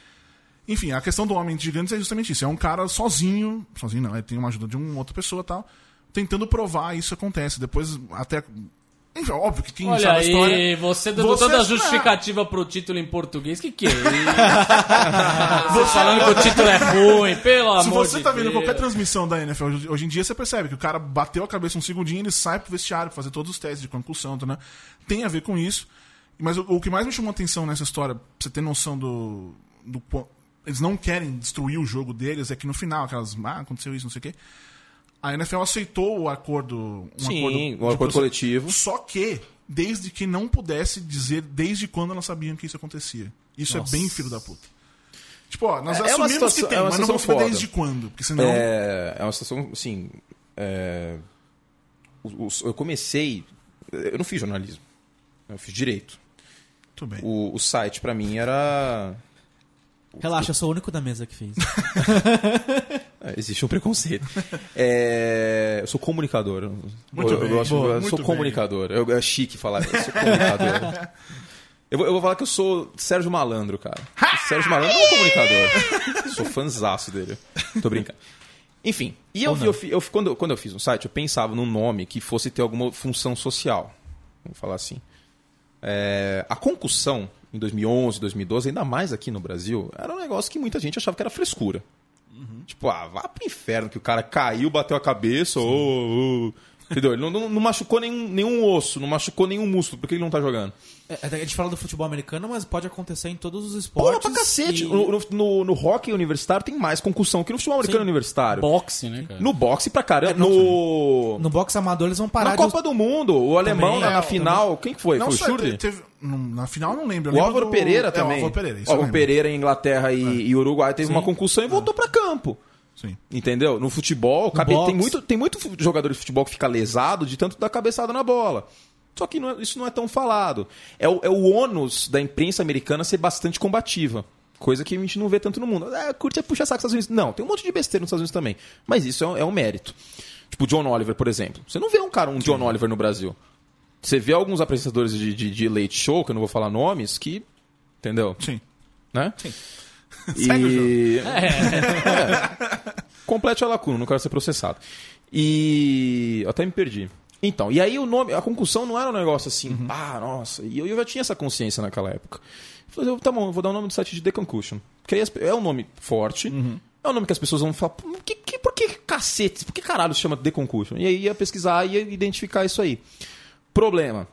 Enfim, a questão do Homem de Gigantes é justamente isso. É um cara sozinho, sozinho não, ele tem uma ajuda de uma outra pessoa e tal, tentando provar isso acontece. Depois, até. Enfim, óbvio que quem Olha sabe a aí, história. você dando Você- toda a justificativa pro título em português. Que que é isso? você falando que o título é ruim, pelo Se amor você de tá vendo Deus. qualquer transmissão da NFL hoje, em dia, você percebe que o cara bateu a cabeça um segundinho, ele sai pro vestiário pra fazer todos os testes de concussão, tá, né? Tem a ver com isso. Mas o, o que mais me chamou a atenção nessa história, pra você ter noção do. do eles não querem destruir o jogo deles, é que no final, aquelas. Ah, aconteceu isso, não sei o quê. A NFL aceitou o acordo. Um Sim, acordo de acordo processo. coletivo. Só que, desde que não pudesse dizer desde quando elas sabiam que isso acontecia. Isso é bem filho da puta. Tipo, ó, nós É- é assumimos situação- que tem, é mas não vamos saber desde quando. Porque senão. É, é uma situação, assim. é, eu comecei. Eu não fiz jornalismo. Eu fiz direito. Tudo bem. O, o site, pra mim, era. Relaxa, eu sou o único da mesa que fez. Existe um preconceito. É, eu sou comunicador. Muito eu, bem, eu, gosto- boa, eu sou bem. comunicador. Eu, é chique falar. Eu sou comunicador. eu, vou, eu vou falar que eu sou Sérgio Malandro, cara. Sérgio Malandro é um comunicador. sou fãzaço dele. Tô brincando. Enfim, e eu, eu, eu, quando, eu- quando eu fiz um site, eu pensava num nome que fosse ter alguma função social. Vamos falar assim. É, a concussão, em 2011, 2012, ainda mais aqui no Brasil, era um negócio que muita gente achava que era frescura. Tipo, ah, vá pro inferno, que o cara caiu, bateu a cabeça, ô, ô, entendeu? Ele não, não- não machucou nenhum, nenhum osso, não machucou nenhum músculo, por que ele não tá jogando? É, a gente fala do futebol americano, mas pode acontecer em todos os Porra, esportes. pra cacete! e- No, no, no, no hockey universitário tem mais concussão que no futebol americano universitário. Boxe, né, cara? No boxe pra caramba. no... No boxe amador eles vão parar Na de. Copa do Mundo, o alemão Também, na, na é, final, quem que foi? Não foi o Schurter? teve, na final não lembro. O Álvaro do- Pereira é, também. O Álvaro Pereira, isso Álvaro. Pereira em Inglaterra e, e Uruguai teve uma concussão e voltou pra campo. Sim. Entendeu? No futebol, cabe- boxe. tem, muito, tem muito jogador de futebol que fica lesado de tanto dar cabeçada na bola. Só que não é- isso não é tão falado. É o, é o ônus da imprensa americana ser bastante combativa. Coisa que a gente não vê tanto no mundo. É, curte é puxa saco dos Estados Unidos. Não, tem um monte de besteira nos Estados Unidos também. Mas isso é um, é um mérito. Tipo o John Oliver, por exemplo. Você não vê um cara, um John Oliver no Brasil. Você vê alguns apresentadores de, de, de late show, que eu não vou falar nomes, que. Entendeu? Sim. Né? Segue E... É. Complete a lacuna, não quero ser processado. E. Eu até me perdi. Então, e aí o nome, a concussão não era um negócio assim, pá, nossa. E eu, eu já tinha essa consciência naquela época. Eu falei, tá bom, eu vou dar o nome do site de The Concussion. Porque aí é um nome forte, é um nome que as pessoas vão falar, "Pô, que, que, por que cacete, por que caralho se chama The Concussion? E aí ia pesquisar e ia identificar isso aí. Problema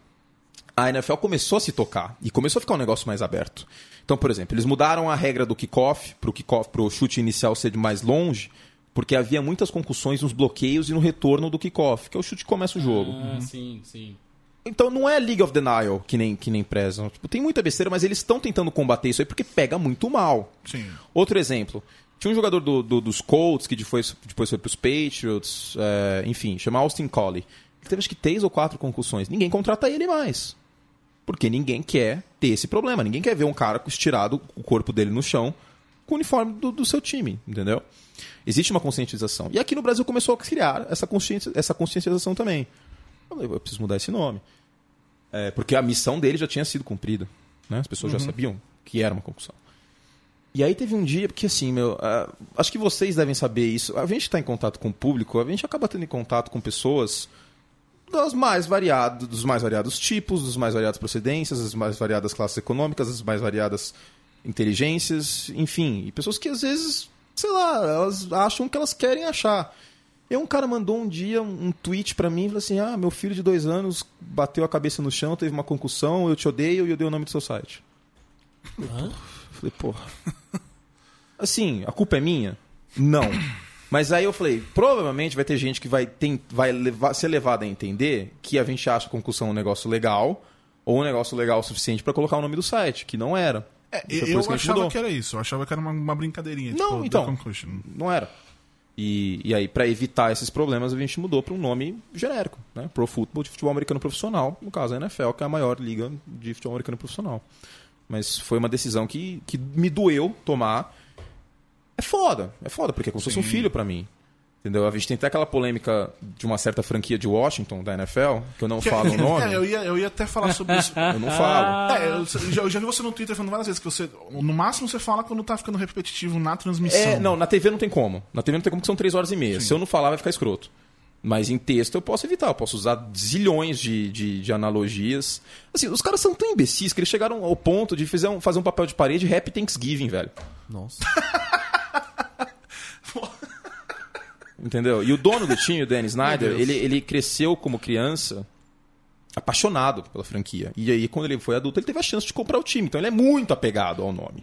a NFL começou a se tocar e começou a ficar um negócio mais aberto. Então, por exemplo, eles mudaram a regra do kickoff para o kickoff, pro chute inicial ser de mais longe, porque havia muitas concussões nos bloqueios e no retorno do kickoff, que é o chute que começa o jogo. Ah, sim, sim. Então não é League of Denial que nem, que nem prezam. Tipo, tem muita besteira, mas eles estão tentando combater isso aí porque pega muito mal. Sim. Outro exemplo. Tinha um jogador do- do- dos Colts que depois, depois foi para os Patriots, é, enfim, chama Austin Collie. Ele teve acho que três ou quatro concussões. Ninguém contrata ele mais. Porque ninguém quer ter esse problema. Ninguém quer ver um cara estirado, o corpo dele no chão, com o uniforme do, do seu time, entendeu? Existe uma conscientização. E aqui no Brasil começou a criar essa, consciência, essa conscientização também. Eu preciso mudar esse nome. É, porque a missão dele já tinha sido cumprida. Né? As pessoas já sabiam que era uma concussão. E aí teve um dia, porque assim, meu, ah, acho que vocês devem saber isso. A gente está em contato com o público, a gente acaba tendo contato com pessoas das mais variadas, dos mais variados tipos, dos mais variadas procedências, das mais variadas classes econômicas, das mais variadas inteligências, enfim, e pessoas que às vezes, sei lá, elas acham que elas querem achar. E um cara mandou um dia um, tweet pra mim, falou assim: "Ah, meu filho de dois anos bateu a cabeça no chão, teve uma concussão, eu te odeio e eu dei o nome do seu site." Hã? Falei, porra. Assim, a culpa é minha? Não. Mas aí eu falei, provavelmente vai ter gente que vai, tem, vai levar- ser levada a entender que a gente acha a concussão um negócio legal, ou um negócio legal o suficiente pra colocar o nome do site, que não era. É, eu que achava mudou. que era isso. Eu achava que era uma, uma brincadeirinha. Não, tipo, então. Não era. E, e aí, para evitar esses problemas, a gente mudou para um nome genérico, né? Pro Football de futebol americano profissional, no caso a NFL, que é a maior liga de futebol americano profissional. Mas foi uma decisão que, que me doeu tomar. É foda, é foda, porque é como se fosse um filho para mim. Entendeu? A gente tem até aquela polêmica de uma certa franquia de Washington, da NFL, que eu não falo o nome. É, eu ia, eu ia até falar sobre isso. Eu não falo. É, eu já, eu já vi você no Twitter falando várias vezes que você. No máximo você fala quando tá ficando repetitivo na transmissão. É, não, na TV não tem como. Na TV não tem como que são três horas e meia. Se eu não falar, vai ficar escroto. Mas em texto eu posso evitar, eu posso usar zilhões de, de, de analogias. Assim, os caras são tão imbecis que eles chegaram ao ponto de fazer um, fazer um papel de parede Happy Thanksgiving, velho. Nossa. Entendeu? E o dono do time, o Dan Snyder, ele, ele cresceu como criança apaixonado pela franquia. E aí, quando ele foi adulto, ele teve a chance de comprar o time. Então ele é muito apegado ao nome.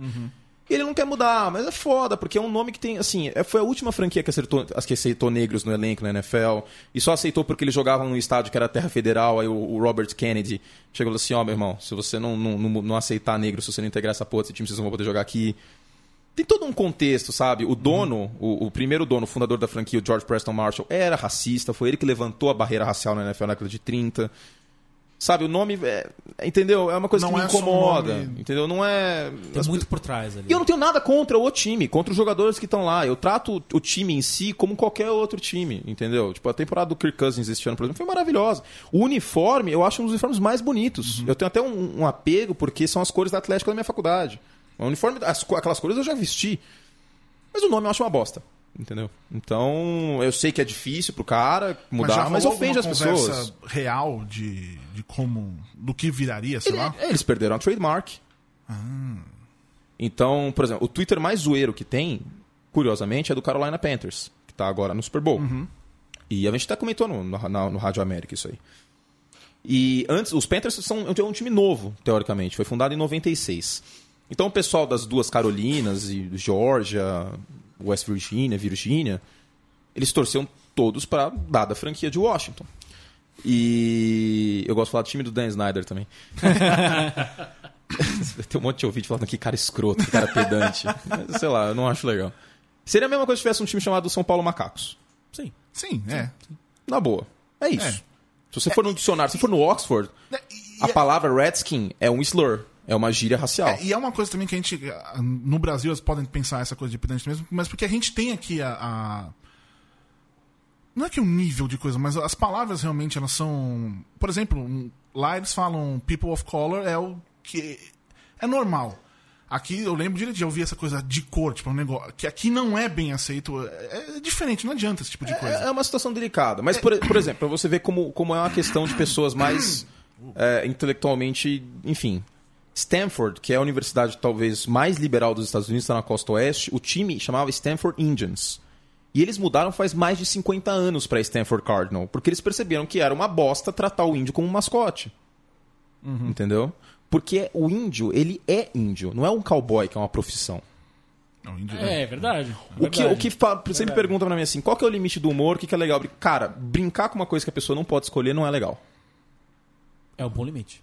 E ele não quer mudar, mas é foda, porque é um nome que tem, assim, é- foi a última franquia que aceitou, que aceitou negros no elenco na NFL, e só aceitou porque eles jogavam num estádio que era terra federal, aí o, o Robert Kennedy chegou e falou assim, ó, meu irmão, se você não, não, não, não aceitar negro, se você não integrar essa porra desse time, vocês não vão poder jogar aqui. Tem todo um contexto, sabe? O dono, o, o primeiro dono, o fundador da franquia, o George Preston Marshall, era racista, foi ele que levantou a barreira racial na NFL na década de 30. Sabe, o nome, é, entendeu? É uma coisa Não que me é um incomoda, nome- entendeu? Não é... Tem as muito por trás ali. e eu não tenho nada contra o time, contra os jogadores que estão lá. Eu trato o time em si como qualquer outro time, entendeu? Tipo, a temporada do Kirk Cousins este ano, por exemplo, foi maravilhosa. O uniforme, eu acho um dos uniformes mais bonitos. Eu tenho até um, um apego, porque são as cores da Atlético da minha faculdade. O uniforme, as aquelas cores eu já vesti. Mas o nome eu acho uma bosta. Entendeu? Então, eu sei que é difícil pro cara mudar, mas, rolou ofende as pessoas. real de, de como. do que viraria, sei Ele- lá. é, eles perderam a trademark. Então, por exemplo, o Twitter mais zoeiro que tem, curiosamente, é do Carolina Panthers, que tá agora no Super Bowl. E a gente até comentou no, no, no Rádio América isso aí. E antes, os Panthers são um time novo, teoricamente. Foi fundado em 96. Então o pessoal das duas Carolinas, e Georgia, West Virginia, Virgínia, eles torciam todos para dada franquia de Washington. E eu gosto de falar do time do Dan Snyder também. Tem um monte de ouvinte falando que cara escroto, que cara pedante. Mas, Sei lá, eu não acho legal. Seria a mesma coisa se tivesse um time chamado São Paulo Macacos. Sim. Sim, é. Na boa. É isso. É. Se você for no dicionário, se for no Oxford, É, a e- palavra Redskin é um slur. É uma gíria racial. É, e é uma coisa também que a gente. No Brasil, eles podem pensar essa coisa de pedante mesmo, mas porque a gente tem aqui a. a- Não é que o nível de coisa, mas as palavras realmente elas são. Por exemplo, um- lá eles falam people of color é o que. É normal. Aqui eu lembro direito de ouvir essa coisa de cor, tipo, um negócio. Que aqui não é bem aceito. É, é diferente, não adianta esse tipo de coisa. É, é uma situação delicada. Mas, por, por exemplo, pra você ver como, como é uma questão de pessoas mais é, intelectualmente. Enfim. Stanford, que é a universidade talvez mais liberal dos Estados Unidos, está na costa oeste, o time chamava Stanford Indians. E eles mudaram faz mais de 50 anos para Stanford Cardinal, porque eles perceberam que era uma bosta tratar o índio como um mascote. Entendeu? Porque o índio, ele é índio, não é um cowboy que é uma profissão. Não, índio- É, é verdade. é O que, verdade. o que fa- sempre pergunta pra mim assim, qual que é o limite do humor, o que, que é legal? Cara, brincar com uma coisa que a pessoa não pode escolher não é legal. É um bom limite.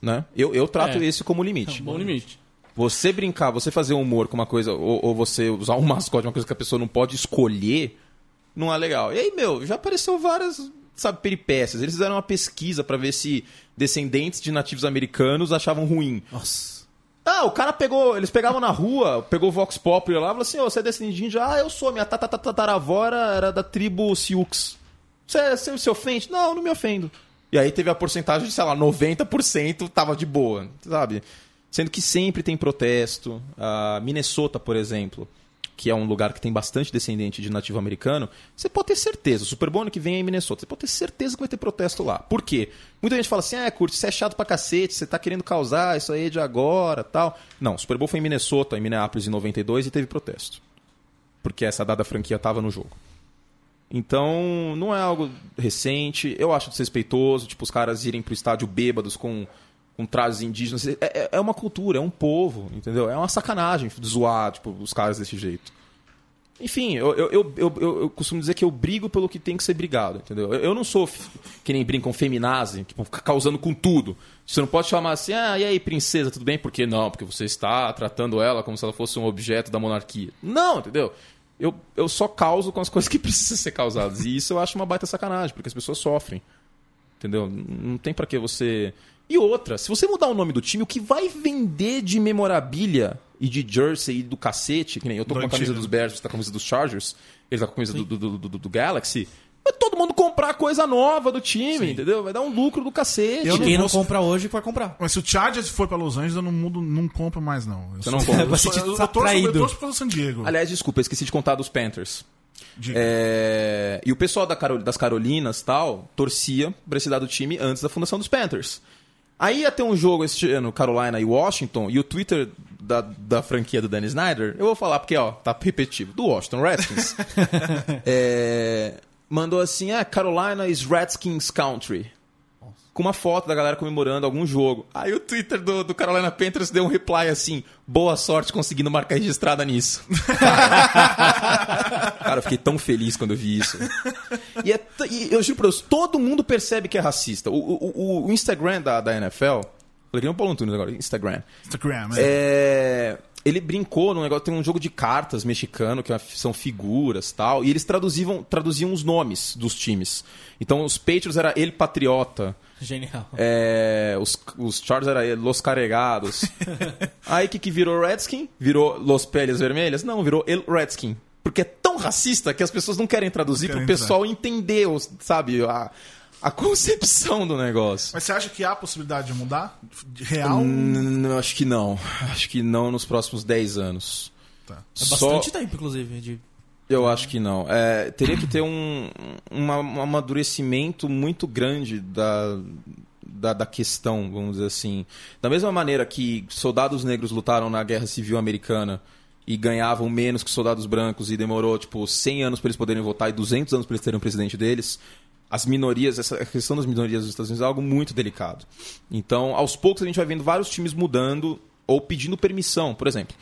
Né? Eu, eu trato É. esse como É limite. um bom limite. Você brincar, você fazer humor com uma coisa, ou, ou você usar um mascote, uma coisa que a pessoa não pode escolher, não é legal. E aí, meu, já apareceu várias, sabe, peripécias. Eles fizeram uma pesquisa pra ver se descendentes de nativos americanos achavam ruim. Nossa. Ah, o cara pegou, eles pegavam na rua, pegou o Vox Populi lá e falou assim: Ô, você é descendente de índio? Ah, eu sou, minha tataravó era, era da tribo Sioux. Você, você se ofende? Não, não me ofendo. E aí teve a porcentagem de, sei lá, 90% tava de boa, sabe? Sendo que sempre tem protesto. A Minnesota, por exemplo, que é um lugar que tem bastante descendente de nativo americano, você pode ter certeza. O Super Bowl ano que vem é em Minnesota. Você pode ter certeza que vai ter protesto lá. Por quê? Muita gente fala assim: ah, Curte, você é chato pra cacete, você tá querendo causar isso aí de agora tal. Não, o Super Bowl foi em Minnesota, em Minneapolis, em 92 e teve protesto. Porque essa dada franquia tava no jogo. Então, não é algo recente. Eu acho desrespeitoso, tipo, os caras irem pro estádio bêbados com, com trajes indígenas. É, é- é uma cultura, é um povo, entendeu? É uma sacanagem zoar, tipo, os caras desse jeito. Enfim, eu, eu, eu, eu, costumo dizer que eu brigo pelo que tem que ser brigado, entendeu? Eu, não sou que nem brincam feminazi, tipo, causando com tudo. Você não pode chamar assim, ah, e aí, princesa, tudo bem? Por que não? Porque você está tratando ela como se ela fosse um objeto da monarquia. Não, entendeu? Eu, eu só causo com as coisas que precisam ser causadas. E isso eu acho uma baita sacanagem, porque as pessoas sofrem. Entendeu? Não tem pra que você. E outra, se você mudar o nome do time, o que vai vender de memorabilia e de jersey e do cacete, que nem eu tô com a camisa dos Bears, você tá com a camisa dos Chargers, ele tá com a camisa do, do, do- do- do Galaxy. Vai todo mundo comprar coisa nova do time, entendeu? Vai dar um lucro do cacete. Eu E quem não não compra hoje vai comprar. Mas se o Chargers for pra Los Angeles, eu não mudo, não compro mais, não. Eu Você não compra. Eu, sou, Você eu, eu, tá torço, eu torço pro San Diego. Aliás, desculpa, eu esqueci de contar dos Panthers. É, E o pessoal da Carol- das Carolinas tal torcia pra esse lado do time antes da fundação dos Panthers. Aí ia ter um jogo este ano, Carolina e Washington, e o Twitter da, da franquia do Danny Snyder, eu vou falar porque, ó, tá repetitivo, do Washington Redskins, é, mandou assim, ah, Carolina is Redskins Country. Com uma foto da galera comemorando algum jogo. Aí o Twitter do, do Carolina Panthers deu um reply assim: boa sorte conseguindo marca registrada nisso. Cara, eu fiquei tão feliz quando eu vi isso. E, é t- e eu juro pra Deus, todo mundo percebe que é racista. O, o- o- o Instagram da, da NFL. Falei que nem o Paulo Antunes agora, Instagram. Instagram, é. É, ele brincou no negócio, tem um jogo de cartas mexicano, que é são figuras tal, e eles traduziam, traduziam os nomes dos times. Então os Patriots era ele patriota. Genial. É, os, os Chargers era Los Carregados. Aí o que, que virou Redskin? Virou Los Peles Vermelhas? Não, virou El Redskin. Porque é tão racista que as pessoas não querem traduzir Não para o pessoal entender, os- sabe, a, a concepção do negócio. Mas você acha que há possibilidade de mudar? De real? N- n- acho que não. Acho que não nos próximos 10 anos. Tá. É Só- bastante tempo, inclusive. De... Eu acho que não. É, teria que ter um, um amadurecimento muito grande da, da, da questão, vamos dizer assim. Da mesma maneira que soldados negros lutaram na Guerra Civil Americana e ganhavam menos que soldados brancos e demorou, tipo, 100 anos para eles poderem votar e 200 anos para eles terem um presidente deles, as minorias, essa a questão das minorias dos Estados Unidos é algo muito delicado. Então, aos poucos a gente vai vendo vários times mudando ou pedindo permissão. Por exemplo,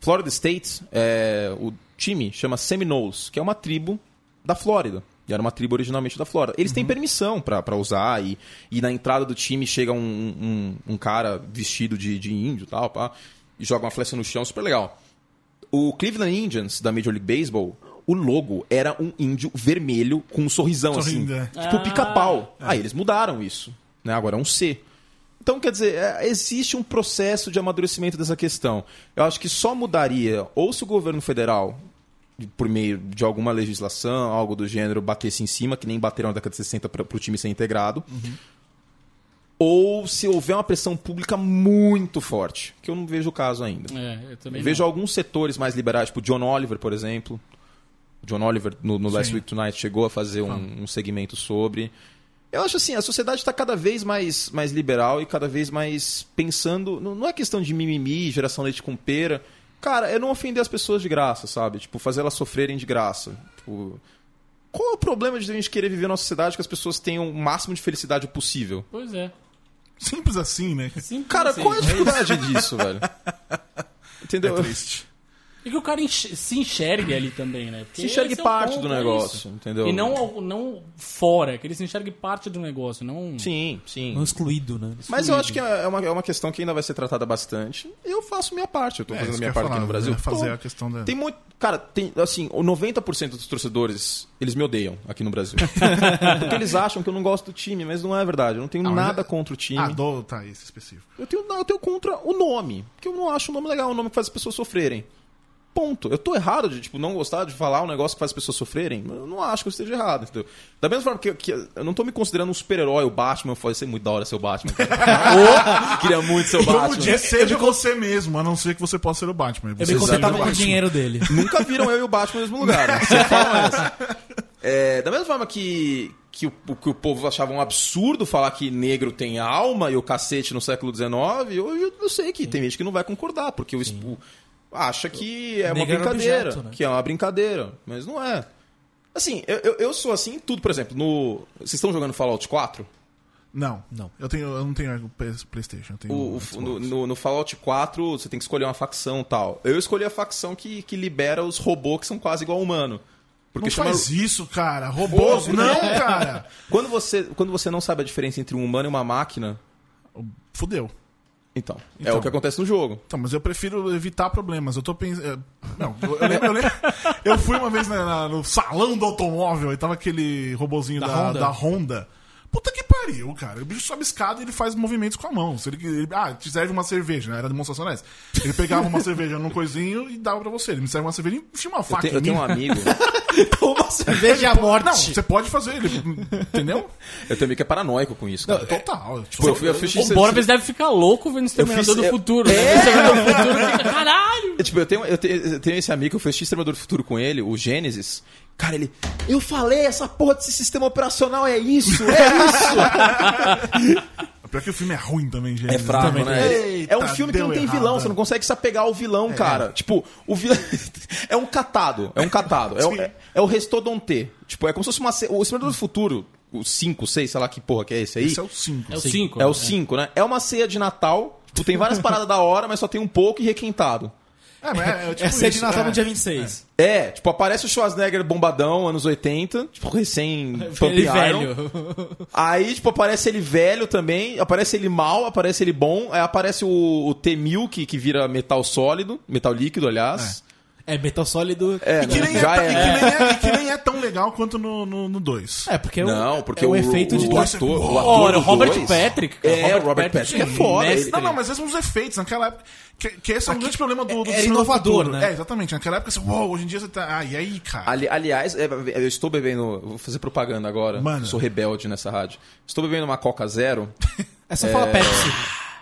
Florida State, é, o time chama Seminoles, que é uma tribo da Flórida. E era uma tribo originalmente da Flórida. Eles têm permissão pra pra usar e, e na entrada do time chega um, um, um cara vestido de, de índio e tal, pá, e joga uma flecha no chão, super legal. O Cleveland Indians, da Major League Baseball, o logo era um índio vermelho com um sorrisão Sorrindo, assim. é. Tipo Ah. pica-pau. Aí eles mudaram isso. Né? Agora é um C. Então, quer dizer, é, existe um processo de amadurecimento dessa questão. Eu acho que só mudaria ou se o governo federal, por meio de alguma legislação, algo do gênero, batesse em cima, que nem bateram na década de 60 para o time ser integrado, ou se houver uma pressão pública muito forte, que eu não vejo o caso ainda. É, eu também Eu vejo alguns setores mais liberais, tipo John Oliver, por exemplo. John Oliver, no, no Last. Week Tonight, chegou a fazer um, um segmento sobre. Eu acho assim, a sociedade está cada vez mais, mais liberal e cada vez mais pensando. Não, é questão de mimimi, geração leite com pera. Cara, é não ofender as pessoas de graça, sabe? Tipo, fazer elas sofrerem de graça. Tipo, qual é o problema de a gente querer viver numa sociedade que as pessoas tenham o máximo de felicidade possível? Pois é. Simples assim, né? Simples Cara, assim. qual é a dificuldade disso, velho? Entendeu? É triste. E que o cara enx- se enxergue ali também, né? Porque Se enxergue é parte ponto, do é negócio, isso. entendeu? E não, não fora, que ele se enxergue parte do negócio, não... Sim, sim. Não excluído, né? Mas eu acho que é uma, é uma questão que ainda vai ser tratada bastante. Eu faço minha parte, eu tô É, fazendo minha parte aqui no falar, Brasil. né? Fazer Tô. a questão da. Tem muito. Cara, tem, assim, o 90% dos torcedores, eles me odeiam aqui no Brasil. Porque eles acham que eu não gosto do time, mas não é verdade. Eu não tenho Ah, mas nada é- contra o time. Ah, do, tá, esse específico. Eu tenho, não, eu tenho contra o nome. Porque eu não acho o nome legal, o nome que faz as pessoas sofrerem. Ponto. Eu tô errado de, tipo, não gostar de falar um negócio que faz as pessoas sofrerem. Eu não acho que eu esteja errado, entendeu? Da mesma forma que, que eu não tô me considerando um super-herói, o Batman. Foi ser muito da hora ser o Batman. queria muito ser o Como Batman. dia seja você mesmo, a não ser que você possa ser o Batman. Eu Você me sabe contentava com o dinheiro dele. Nunca viram eu e o Batman no mesmo lugar, né? Você fala essa. É, da mesma forma que, que, o, que o povo achava um absurdo falar que negro tem alma e o cacete no século XIX, hoje eu, eu sei que tem gente que não vai concordar, porque o, o- acha que é uma Negro era brincadeira. objeto, né? Que é uma brincadeira, mas não é. Assim, eu, eu, sou assim em tudo, por exemplo, no. Vocês estão jogando Fallout 4? Não. Não. Eu, tenho, eu não tenho Play- PlayStation. Eu tenho O- no, no- no Fallout 4, você tem que escolher uma facção e tal. Eu escolhi a facção que, que libera os robôs que são quase igual ao humano. Porque Não chama- faz isso, cara. Robôs, Pô, não, cara. Quando você, quando você não sabe a diferença entre um humano e uma máquina, Fudeu. Então, é Então. o que acontece no jogo. Então, mas eu prefiro evitar problemas. Eu tô pensando. Não, eu, eu lembro, eu lembro- eu fui uma vez na- na- no salão do automóvel e tava aquele robozinho da, Da da, Honda? Puta que pariu, cara. O bicho sobe escada e ele faz movimentos com a mão. Se ele, ele- ah, te serve uma cerveja, né? Era demonstração dessa. Ele pegava uma cerveja num coisinho e dava pra você. Ele me serve uma cerveja e enfia uma Eu, faca te- eu tenho um amigo, Toma cerveja à morte. Não, você pode fazer ele. Entendeu? eu tenho um amigo que é paranoico com isso, cara. Total. Tipo, eu fui, eu fiz O Borbes deve ficar louco vendo Exterminador Eu fiz- do eu- Futuro. né? É! Exterminador do Futuro fica, caralho! É, Tipo, eu tenho, eu, tenho, eu tenho esse amigo que eu fiz Exterminador do Futuro com ele, o Gênesis. Cara, ele. Eu falei, essa porra desse sistema operacional é isso, é isso! Pior que o filme é ruim também, gente. É fraco, Também. né? Eita, é um filme que não tem errado. vilão, você não consegue se apegar ao vilão, cara. Tipo, o vilão. é um catado, é um catado. É, o- é, é o Restodonte. Tipo, é como se fosse uma. O Exterminador do Futuro, o 5, 6, sei lá que porra que é esse aí. Esse é o 5. É o 5. É o 5, né? É uma ceia de Natal. Tipo, tem várias paradas da hora, mas só tem um pouco e requentado. É, mas é, é tipo É ser de isso, Natal é. no dia 26. É, tipo, aparece o Schwarzenegger bombadão, anos 80, tipo, recém Ele velho. Aí, tipo, aparece ele velho também, aparece ele mal, aparece ele bom, aí aparece o, o T-1000 que, que vira metal sólido, metal líquido, aliás. É metal sólido. É, E que, né? nem é, já ta- é. e que nem é- e que nem é tão legal quanto no 2. É, porque é o, Não, porque é o, o, efeito de o, dois. ator, o ator Ora, do o Robert dois- Patrick, cara. É, o Robert Patrick é foda. mestre. Não, não, mas esses são os efeitos naquela época. Que, que esse é um grande problema do, do era cinema inovador, né? É, exatamente. Naquela época, você, uou, hoje em dia você tá. Ah, e aí, cara? Ali- aliás, é, eu estou bebendo. Vou fazer propaganda agora. Mano. Sou rebelde nessa rádio. Estou bebendo uma Coca Zero. É só falar Pepsi.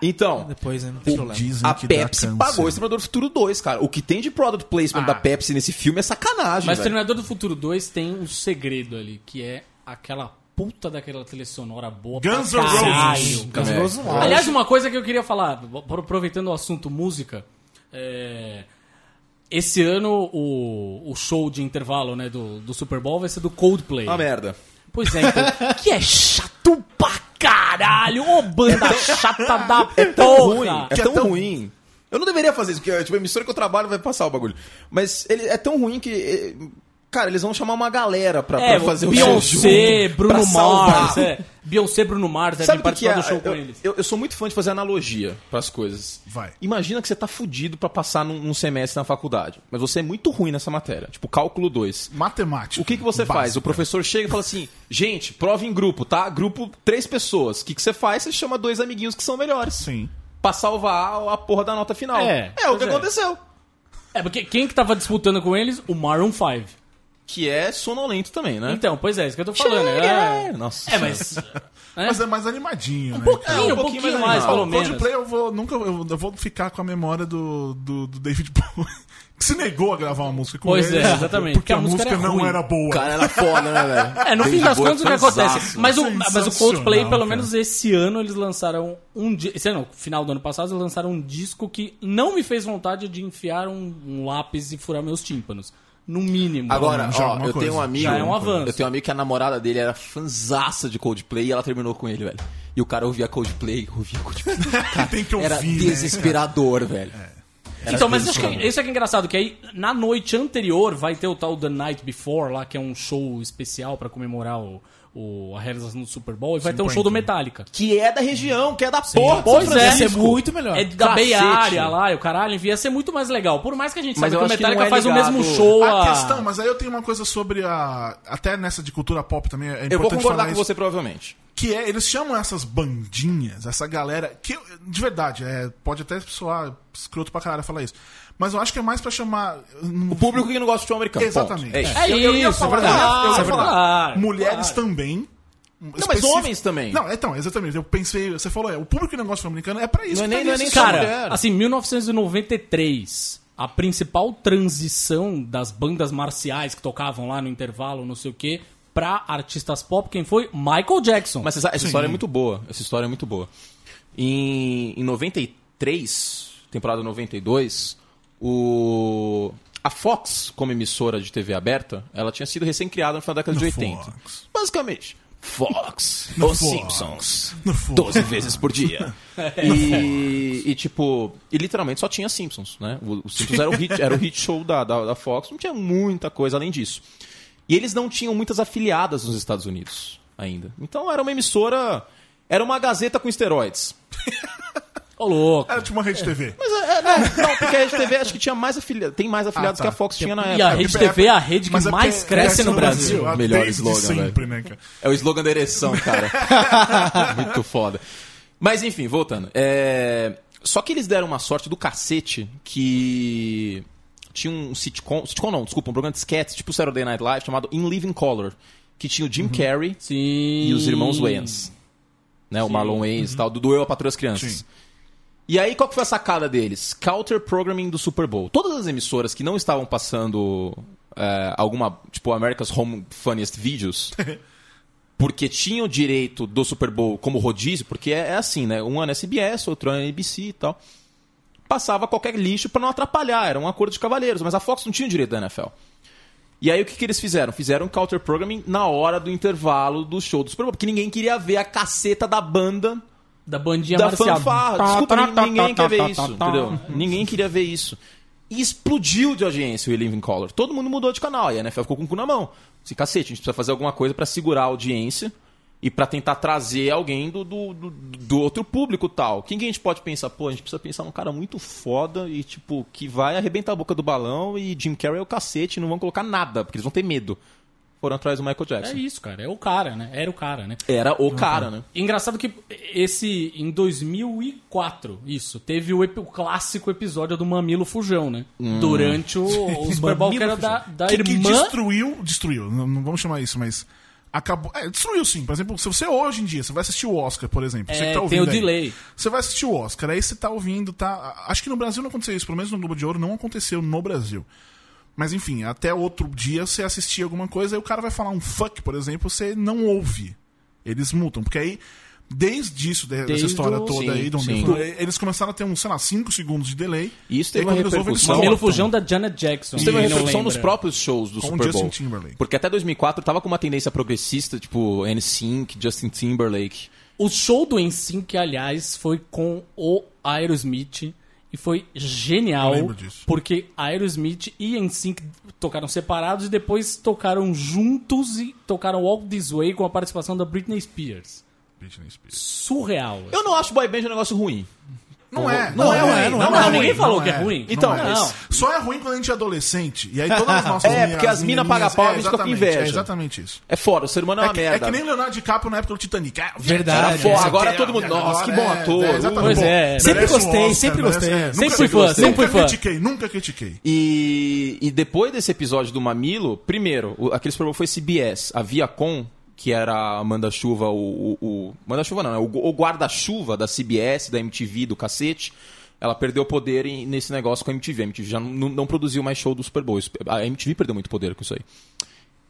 Então, Depois, né? Não tem problema. Dizem a que dá Pepsi câncer. pagou o Exterminador do Futuro 2, cara. O que tem de product placement da Pepsi nesse filme é sacanagem, Mas velho. Terminador do Futuro 2 tem um segredo ali, que é aquela puta daquela trilha sonora boa Guns N' Roses. caralho. Guns N' É. Roses não. Aliás, uma coisa que eu queria falar, aproveitando o assunto música, é, esse ano o, o show de intervalo né, do, do Super Bowl vai ser do Coldplay. Uma merda. Pois é, então, que é chato pra caralho, ô banda chata da tão ruim. porra. É Que é tão, tão- ruim. Eu não deveria fazer isso, porque tipo, a emissora que eu trabalho vai passar o bagulho. Mas ele é tão ruim que. Cara, eles vão chamar uma galera pra, É, pra fazer o Beyoncé, show. Bruno pra salvar. Mars, é. Beyoncé, Bruno Mars, devem Sabe o que, que participar é? do show com eu, eles. eu, eu sou muito fã de fazer analogia pras coisas. Vai. Imagina que você tá fudido pra passar num, num semestre na faculdade. Mas você é muito ruim nessa matéria. Tipo, cálculo 2. Matemática. O que, que você Básica. faz? O professor chega e fala assim: gente, prova em grupo, tá? Grupo, três pessoas. O que, que você faz? Você chama dois amiguinhos que são melhores. Sim. Pra salvar a porra da nota final. É, é o que é. aconteceu. É, porque quem que tava disputando com eles? O Maroon 5. Que é sonolento também, né? Então, pois é, isso que eu tô falando. É, Nossa. é mas... é, Mas é mais animadinho, né? pouquinho, cara? um pouquinho mais, animado. pelo O menos. Coldplay eu vou nunca eu, eu vou ficar com a memória do, do, do David Bowie que se negou a gravar uma música com Pois ele. é, exatamente, Porque porque a, a música música era não ruim. era boa. O cara era foda, né, velho? É, no fim das Bowie contas, o que é acontece? Mas o, mas o Coldplay, pelo cara. menos esse ano, eles lançaram um disco. Esse ano, no final do ano passado, eles lançaram um disco que não me fez vontade de enfiar um, um lápis e furar meus tímpanos. No mínimo. Agora, é ó, eu coisa. tenho um amigo. Já é um avanço. Eu tenho um amigo que a namorada dele era fanzaça de Coldplay e ela terminou com ele, velho. E o cara ouvia Coldplay, ouvia Coldplay. Tem que ouvir, Era né, desesperador, velho. Então, mas acho que isso é que é engraçado, que aí na noite anterior vai ter o tal The Night Before, lá, que é um show especial pra comemorar o, o- a realização do Super Bowl, e vai ter um show do Metallica. Que é da região, que é da porra. Pois é. Ser Francisco. muito melhor. É da Bay. Area lá, e o caralho, ia ser muito mais legal. Por mais que a gente Mas saiba que o acho que Metallica é faz o mesmo show A há- questão, mas aí eu tenho uma coisa sobre a. Até nessa de cultura pop também. É importante Eu vou concordar falar com isso, você, provavelmente. Que é, eles chamam essas bandinhas, essa galera. Que, de verdade, é, pode até soar escroto pra caralho falar isso. Mas eu acho que é mais pra chamar. O público que não gosta de futebol americano. Exatamente. É isso. É Eu- eu ia isso, falar, é verdade. eu ia- eu ia Isso é falar. verdade. Mulheres Claro. também. Não, mas homens também. Não, então, exatamente. Eu pensei, você falou, é, o público que não gosta de futebol americano é pra isso. Não é nem- tá não é nem Cara, mulher. assim, 1993, a principal transição das bandas marciais que tocavam lá no intervalo, não sei o quê, pra artistas pop, quem foi? Michael Jackson. Mas sabe, essa história é muito boa. Essa história é muito boa. Em, em 93, temporada 92, o... a Fox, como emissora de TV aberta, ela tinha sido recém-criada no final da década de No 80. Fox. Basicamente. Fox, No Os Fox. Simpsons, No Fox. 12 vezes por dia. e, e, tipo, e literalmente só tinha Simpsons, né? O, o Simpsons era o hit, era o hit show da, da, da Fox, não tinha muita coisa além disso. E eles não tinham muitas afiliadas nos Estados Unidos ainda. Então era uma emissora. Era uma gazeta com esteroides. Ô, louco. Era tipo uma rede TV. Mas é, é, não, porque a Rede TV acho que tinha mais afiliados, tem mais afiliados Ah, tá. que a Fox tinha na E época. a Rede TV é a rede que Mas é mais porque cresce no Brasil. ah, Melhor desde slogan, sempre, né, cara? É o slogan da ereção, cara. Muito foda. Mas enfim, voltando. É, Só que eles deram uma sorte do cacete que tinha um sitcom, sitcom não, desculpa, um programa de sketch, tipo Saturday Night Live, chamado In Living Color, que tinha o Jim Carrey Sim. e os irmãos Wayans. Né, o Marlon Wayans e tal, do Eu, a Patrulha das Crianças. Sim. E aí, qual que foi a sacada deles? Counter Programming do Super Bowl. Todas as emissoras que não estavam passando é, alguma, tipo, America's Home Funniest Videos, porque tinham direito do Super Bowl como rodízio, porque é, é assim, né? Um ano é CBS, outro ano é ABC e tal. Passava qualquer lixo pra não atrapalhar, era um acordo de cavalheiros, mas a Fox não tinha o direito da NFL. E aí o que, que eles fizeram? Fizeram counter programming na hora do intervalo do show do Super Bowl, porque ninguém queria ver a caceta da banda Da bandinha da marcial. fanfarra. Tá, Desculpa, tá, tá, ninguém tá, quer ver tá, isso, tá, tá. entendeu? Ninguém queria ver isso. E explodiu de audiência o Living Color. Todo mundo mudou de canal e a NFL ficou com o cu na mão. Assim, cacete, a gente precisa fazer alguma coisa pra segurar a audiência e pra tentar trazer alguém do, do, do, do outro público tal. Quem que a gente pode pensar? Pô, a gente precisa pensar num cara muito foda e, tipo, que vai arrebentar a boca do balão e Jim Carrey é o cacete, não vão colocar nada, porque eles vão ter medo. Foram atrás do Michael É Jackson. isso, cara. É o cara, né? Era o cara, né? Era o cara, né? Engraçado que esse, em 2004, isso, teve o, o clássico episódio do Mamilo Fujão, né? Hum. Durante o, o Super Bowl, que era da, da que, que irmã... destruiu, destruiu, não, não vamos chamar isso, mas acabou, é, destruiu sim. Por exemplo, se você hoje em dia, você vai assistir o Oscar, por exemplo, você É, que tá tem ouvindo o aí, delay. Você vai assistir o Oscar, aí você tá ouvindo, tá, acho que no Brasil não aconteceu isso, pelo menos no Globo de Ouro não aconteceu no Brasil. Mas enfim, até outro dia você assistir alguma coisa, aí o cara vai falar um fuck, por exemplo, você não ouve. Eles multam, porque aí Desde isso, de- dessa Desde história o- toda Sim, aí, sim. Bill, eles começaram a ter uns, sei lá, 5 segundos de delay. E isso E teve uma repercussão. Mamilo cortam. Fujão da Janet Jackson. Isso teve uma repercussão nos próprios shows do Com Super Justin Bowl. Timberlake. Porque até 2004 tava com uma tendência progressista, tipo NSYNC, Justin Timberlake. O show do NSYNC, aliás, foi com o Aerosmith e foi genial. Eu lembro disso. Porque Aerosmith e NSYNC tocaram separados e depois tocaram juntos e tocaram Walk This Way com a participação da Britney Spears. Britney Spears. Surreal. Eu não acho boy band um negócio ruim. Não é, Não é, não é, não é. Não, ninguém falou que é ruim. Então, não, mas- Só é ruim quando a gente é adolescente. E aí todas as nossas É, porque as mina pagam pau, a gente fica com exatamente, inveja. É exatamente isso. É fora, o ser humano é É uma que, é merda. que nem Leonardo DiCaprio na época do Titanic. Ah, Verdade. Agora todo mundo, nossa, que bom é, ator. é. Pois é. Sempre gostei, sempre gostei. é, Sempre nunca- fui fã, nunca sempre fui fã. critiquei, nunca critiquei. E, e depois desse episódio do Mamilo, primeiro, aquele Super Bowl foi CBS. A Viacom, que era manda-chuva, o, o, o- Manda-chuva não, né? o, o guarda-chuva da CBS, da MTV, do cacete. Ela perdeu poder em- nesse negócio com a MTV. A MTV já não, não produziu mais show do Super Bowl. A MTV perdeu muito poder com isso aí.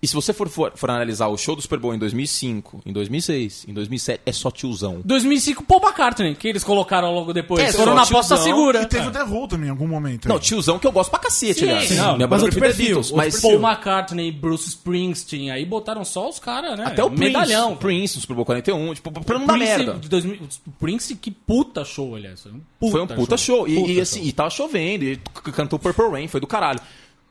E se você for, for, for analisar o show do Super Bowl em 2005, em 2006, em 2007, é só tiozão. 2005, Paul McCartney, que eles colocaram logo depois. É, Foram na aposta segura. E teve o The Who também em algum momento. Não, aí. tiozão que eu gosto pra cacete, Sim, aliás. não, Minha mas banda outro preferida é perfil, Beatles, mas Paul McCartney, Bruce Springsteen, aí botaram só os caras, né? até o Prince, Medalhão. Prince no Super Bowl 41, tipo, pra não dar Prince, merda. de 2000, o Prince, que puta show, aliás. Foi um puta, Foi um puta show. E, Puta e, assim, e tava chovendo, e cantou Purple Rain, foi do caralho.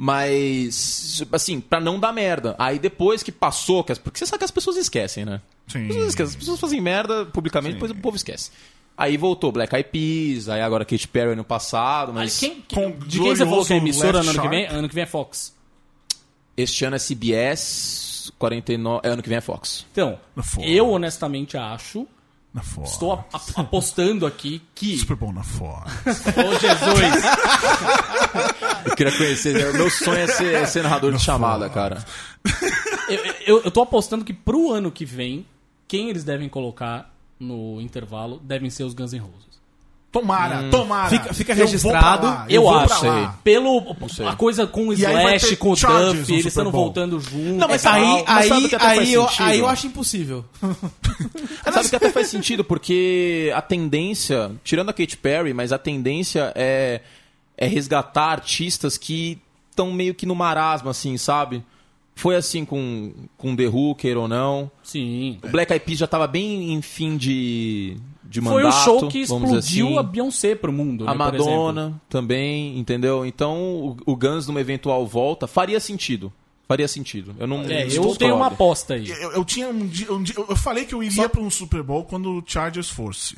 Mas, assim, pra não dar merda. Aí depois que passou, que as- porque você sabe que as pessoas esquecem, né? Sim. As pessoas, esquecem, as pessoas fazem merda publicamente, depois o povo esquece. Aí voltou Black Eyed Peas, aí agora Katy Perry ano passado, mas Mas quem, Com de quem você falou que é emissora ano que vem? Shark. Ano que vem é Fox. este ano é CBS, 49, é, ano que vem é Fox. Então, eu honestamente acho, Na Fox. estou a- a- apostando aqui que... Super bom na Fox. Ô Jesus! Eu queria conhecer, né? meu sonho é ser, é ser narrador de chamada, cara. eu, eu, eu tô apostando que pro ano que vem, quem eles devem colocar no intervalo devem ser os Guns N' Roses. Tomara, Hum. tomara. Fica- fica Eu vou registrado. pra lá, Eu, vou acho. pra lá. Pelo a coisa com o Slash, com o Duff, eles estando voltando juntos. Não, mas. Aí, Mas aí, aí, eu, aí eu acho impossível. Sabe que até faz sentido, porque a tendência, tirando a Katy Perry, mas a tendência é, é resgatar artistas que estão meio que no marasmo, assim, sabe? Foi assim com, com The queira ou não. Sim. O Black Eyed Peas já tava bem em fim de, de Foi mandato. o show que explodiu assim. a Beyoncé pro mundo, A né, por exemplo. Madonna também, entendeu? Então o, o Guns numa eventual volta faria sentido. Faria sentido. Eu não É, eu tenho uma aposta aí. Eu, eu tinha um dia, um dia- Eu falei que eu iria pra um Super Bowl quando o Chargers fosse.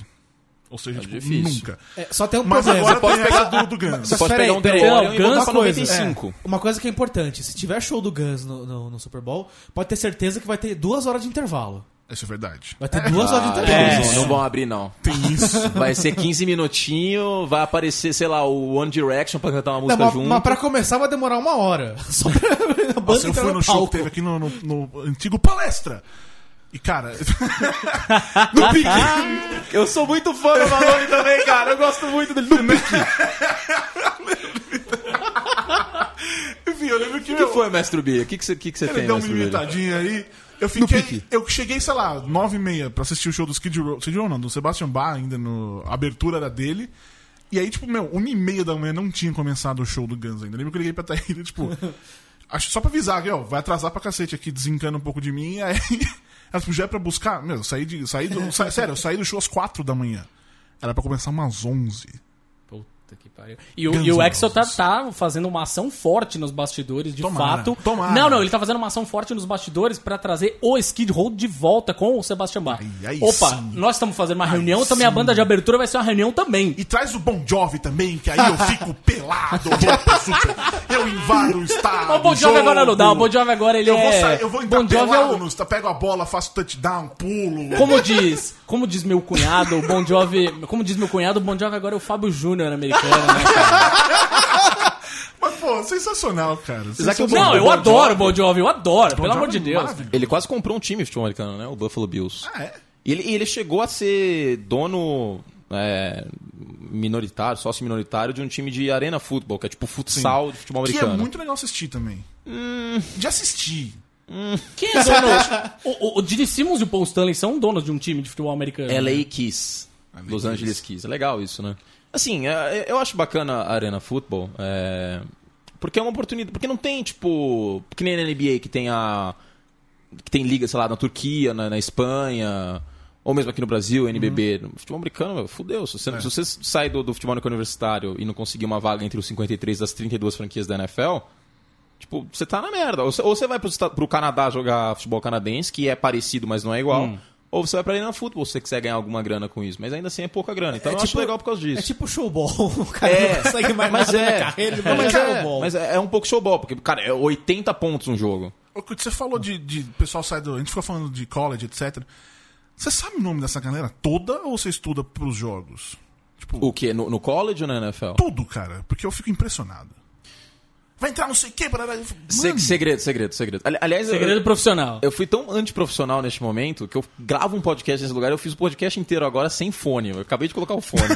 Ou seja, É tipo, difícil. nunca. É, só tem um Mas problema. agora tem pegar- essa do, do Guns. Você pode pegar um DeLorean e botar Guns- uma coisa, 95. Uma coisa que é importante, se tiver show do Guns no, no, no Super Bowl, pode ter certeza que vai ter duas horas de intervalo. Isso é verdade. Vai ter duas horas de Ah, intervalo. eles não, não vão abrir, não. Tem isso. Vai ser 15 minutinhos, vai aparecer, sei lá, o One Direction pra cantar uma Não, música mas, junto. mas pra começar vai demorar uma hora. Só pra a banda Nossa, eu fui no show que teve aqui no, no, no antigo Palestra. E, cara, No pique. Eu sou muito fã do Malone também, cara. Eu gosto muito dele. No pique. enfim, eu lembro que, O que foi, mestre B? O que, que você, que que você Ele tem, deu uma imitadinha aí. Eu fiquei. Eu cheguei, sei lá, nove e meia pra assistir o show do Skid Row. Skid Row não, do Sebastian Bach ainda no. A abertura era dele. E aí, tipo, meu, uma e meia da manhã não tinha começado o show do Guns ainda. Eu lembro que eu liguei pra Thaíra, tipo. acho só pra avisar que, ó, vai atrasar pra cacete aqui, desencana um pouco de mim. E aí. Ela tipo, já é pra buscar. Meu, eu saí de. Saí do, sa- sério, eu saí do show às quatro da manhã. Era pra começar umas onze. Puta que pariu. E o, e o tá, tá fazendo uma ação forte nos bastidores, de Tomara, fato. tomara. Não, não, ele tá fazendo uma ação forte nos bastidores pra trazer o Skid Row de volta com o Sebastian Bach. Opa, sim. nós estamos fazendo uma reunião, Aí também a sim. banda de abertura vai ser uma reunião também. E traz o Bon Jovi também, que aí eu fico pelado, super. Eu invado o estádio. O Bon Jovi agora não dá, o Bon Jovi agora ele eu Vou é... sair, eu vou entrar Bon Jovi é pelado o... no pego a bola, faço touchdown, pulo. Como diz, como diz meu cunhado, o Bon Jovi... Como diz meu cunhado, o Bon Jovi agora é o Fábio Júnior americano, né, cara? Mas, pô, sensacional, cara. Sensacional. Não, eu Bon adoro o Bon Jovi, eu adoro, pelo amor de é Deus. maravilhoso. Ele quase comprou um time de futebol americano, né? O Buffalo Bills. Ah, é? E ele, e ele chegou a ser dono é, minoritário, sócio minoritário de um time de arena futebol, que é tipo futsal de futebol Que é americano. muito legal assistir também. De assistir. Quem é dono? o, o, o Didi Simmons e o Paul Stanley são donos de um time de futebol americano. né? LA Kiss. Los Angeles Kiss. É legal isso, né? Assim, é, eu acho bacana a Arena Football. é, porque é uma oportunidade. Porque não tem, tipo. Que nem na NBA que tem a. Que tem liga, sei lá, na Turquia, na, na Espanha. Ou mesmo aqui no Brasil, NBB. No futebol americano, meu, fudeu. Se você, se você sai do, do futebol universitário e não conseguir uma vaga entre os 53 das 32 franquias da NFL, Tipo, você tá na merda. Ou você, ou você vai pro, pro Canadá jogar futebol canadense, que é parecido, mas não é igual. Ou você vai pra Arena Futebol se você quiser ganhar alguma grana com isso. Mas ainda assim é pouca grana. Então É eu acho tipo- legal por causa disso. É tipo showball. O cara É, não consegue mais mas nada é, na carreira, Não, mas, é, showball. mas é, é um pouco showball, porque, cara, é 80 pontos um jogo. O que você falou de, de pessoal sai do. A gente ficou falando de college, etc. Você sabe o nome dessa galera toda ou você estuda pros jogos? Tipo, O quê? No, no college ou na NFL? tudo, cara. Porque eu fico impressionado. Vai entrar não sei o quê, barará. Mano, segredo, segredo, segredo. Ali- Aliás, eu- Segredo profissional. Eu fui tão antiprofissional neste momento que eu gravo um podcast nesse lugar. Eu fiz o podcast inteiro agora sem fone. Eu acabei de colocar o fone.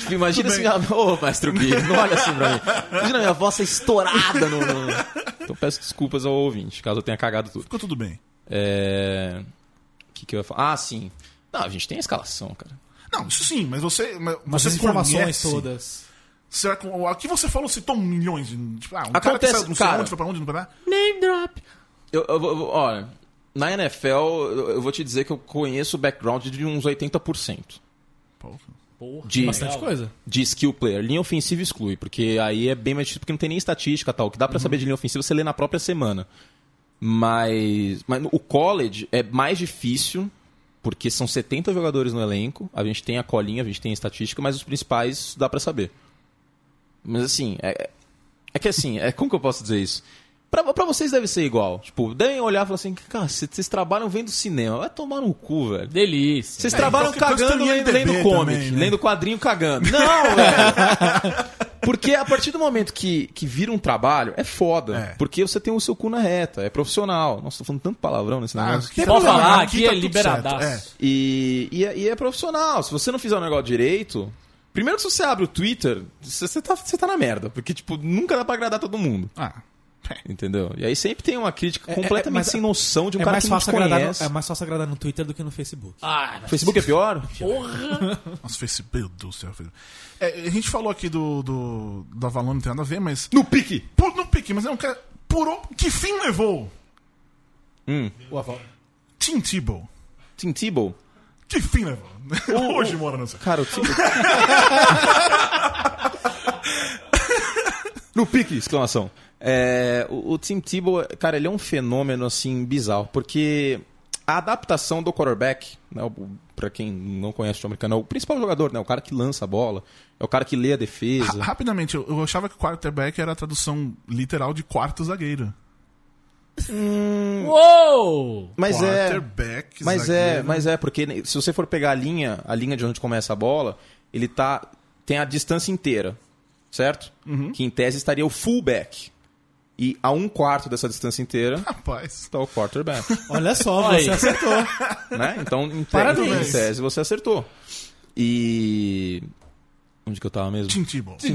Tipo, imagina assim, ah, ô, mestre Gui, não olha assim pra mim. Imagina a minha voz ser estourada no, no- Então peço desculpas ao ouvinte, caso eu tenha cagado tudo. Ficou tudo bem. É... O que, que eu ia falar? Ah, sim. Não, a gente tem a escalação, cara. Não, isso sim, mas você. Mas Mas você as informações conhece- todas. Será que, aqui você falou, citou milhões de. Tipo, ah, um cara que Acontece, saiu não sei cara. onde, foi pra onde, não pra. Name drop. Eu, eu, vou- olha, na NFL, eu, eu vou te dizer que eu conheço o background de uns 80%. Pô, Porra, De- Bastante coisa. de skill player. Linha ofensiva exclui, porque aí é bem mais difícil, porque não tem nem estatística tal. O que dá pra saber de linha ofensiva você lê na própria semana. Mas, mas o college é mais difícil, porque são 70 jogadores no elenco, a gente tem a colinha, a gente tem a estatística, mas os principais dá pra saber. Mas assim, é, é que assim, é, como que eu posso dizer isso? Pra, pra vocês deve ser igual. Tipo, devem olhar e falar assim, cara, vocês trabalham vendo cinema. Vai tomar no cu, velho. Delícia. Vocês É, trabalham coisa cagando lendo, lendo comic, também, né? lendo quadrinho cagando. Não, velho. Porque a partir do momento que, que vira um trabalho, é foda. É. Porque você tem o seu cu na reta, é profissional. Nossa, tô falando tanto palavrão nesse Ah, negócio. aqui é Pode falar, aqui aqui tá é tudo liberadaço. é. E, e, é, e é profissional. Se você não fizer o negócio direito. Primeiro que se você abre o Twitter, você, tá, você tá na merda. Porque, tipo, nunca dá pra agradar todo mundo. Ah, é. Entendeu? E aí sempre tem uma crítica É, é, completamente mas sem noção de um É cara mais, que não te fácil agradar conhece. no, é mais fácil agradar no Twitter do que no Facebook. Ah, O Facebook é pior? porra. Nossa, Facebook, meu Deus do céu. É, a gente falou aqui do, do, do Avalon, não tem nada a ver, mas. No pique! Por, no pique, mas é um cara. Por o- que fim levou O Aval- Tim Tebow? Tim Tebow? Que fim levou? Hoje mora no céu. Cara, o Tim... no pique, exclamação. É, o, o Tim Tebow, cara, ele é um fenômeno, assim, bizarro. Porque a adaptação do quarterback, né, o- pra quem não conhece o americano, é o principal jogador, né, o cara que lança a bola, é o cara que lê a defesa. Ra- Rapidamente, eu, eu achava que quarterback era a tradução literal de quarto zagueiro. Uou! Mas é, quarterback, mas é, zagueiro. mas é porque se você for pegar a linha, a linha de onde começa a bola, ele tá tem a distância inteira, certo? Que em tese estaria o fullback. E a um quarto dessa distância inteira Rapaz. está o quarterback. Olha só, Olha você aí. acertou. né? Então, em, te Parabéns. em tese, você acertou. E. Onde que eu tava mesmo? Tim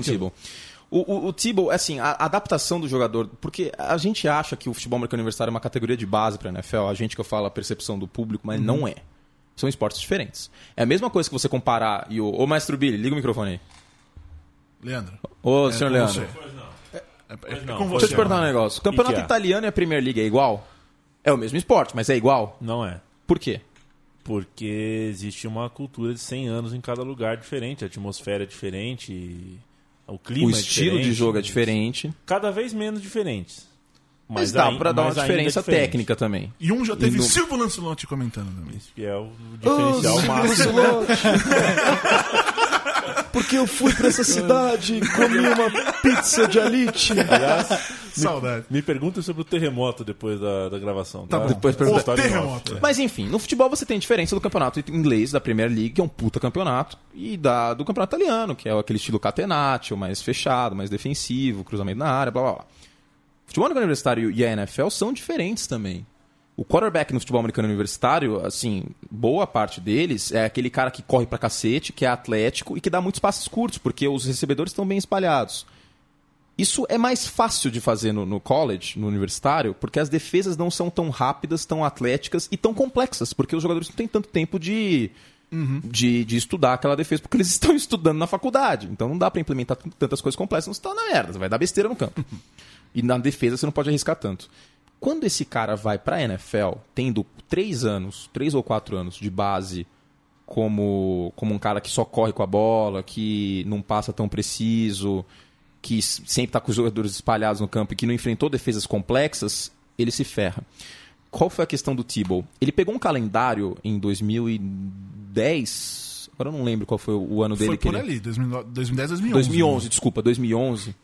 Tebow. O, o, o Tebow, assim, a adaptação do jogador, porque a gente acha que o futebol americano universitário é uma categoria de base para NFL, a gente que eu falo a percepção do público, mas não é. São esportes diferentes. É a mesma coisa que você comparar e o. Ô, Maestro Billy, liga o microfone aí. Leandro. Ô, é senhor Leandro. É, é não, você. Deixa eu te perguntar um negócio. O campeonato é? italiano e a Premier League é igual? É o mesmo esporte, mas é igual? Não é. Por quê? Porque existe uma cultura de 100 anos em cada lugar diferente, a atmosfera é diferente, e o clima o é estilo de diferente. jogo é diferente. Cada vez menos diferentes. Mas, dá ai- pra dar uma mas ainda diferença técnica também. E um já teve no- Silvio Lancelotti comentando também. Isso que é o diferencial máximo. Porque eu fui pra essa cidade, comi uma pizza de alite. Aliás, Saudade. me pergunta sobre o terremoto depois da, da gravação. Tá Tá, bom. Depois pergunta. O terremoto. é. Mas enfim, no futebol você tem diferença do campeonato inglês, da Premier League, que é um puta campeonato, e da, do campeonato italiano, que é aquele estilo catenaccio, mais fechado, mais defensivo, cruzamento na área, blá blá blá. O futebol universitário e a NFL são diferentes também. O quarterback no futebol americano universitário, assim, boa parte deles é aquele cara que corre pra cacete, que é atlético e que dá muitos passes curtos, porque os recebedores estão bem espalhados. Isso é mais fácil de fazer no, no college, no universitário, porque as defesas não são tão rápidas, tão atléticas e tão complexas, porque os jogadores não têm tanto tempo de, de, de estudar aquela defesa, porque eles estão estudando na faculdade. Então não dá pra implementar tantas coisas complexas, não você tá na merda, vai dar besteira no campo. e na defesa você não pode arriscar tanto. Quando esse cara vai pra NFL, tendo três anos, três ou quatro anos de base como, como um cara que só corre com a bola, que não passa tão preciso, que sempre está com os jogadores espalhados no campo e que não enfrentou defesas complexas, ele se ferra. Qual foi a questão do Tebow? Ele pegou um calendário em 2010, agora eu não lembro qual foi o ano dele Foi que por ele... ali, 2009 2010, 2011. 2011, desculpa, 2011.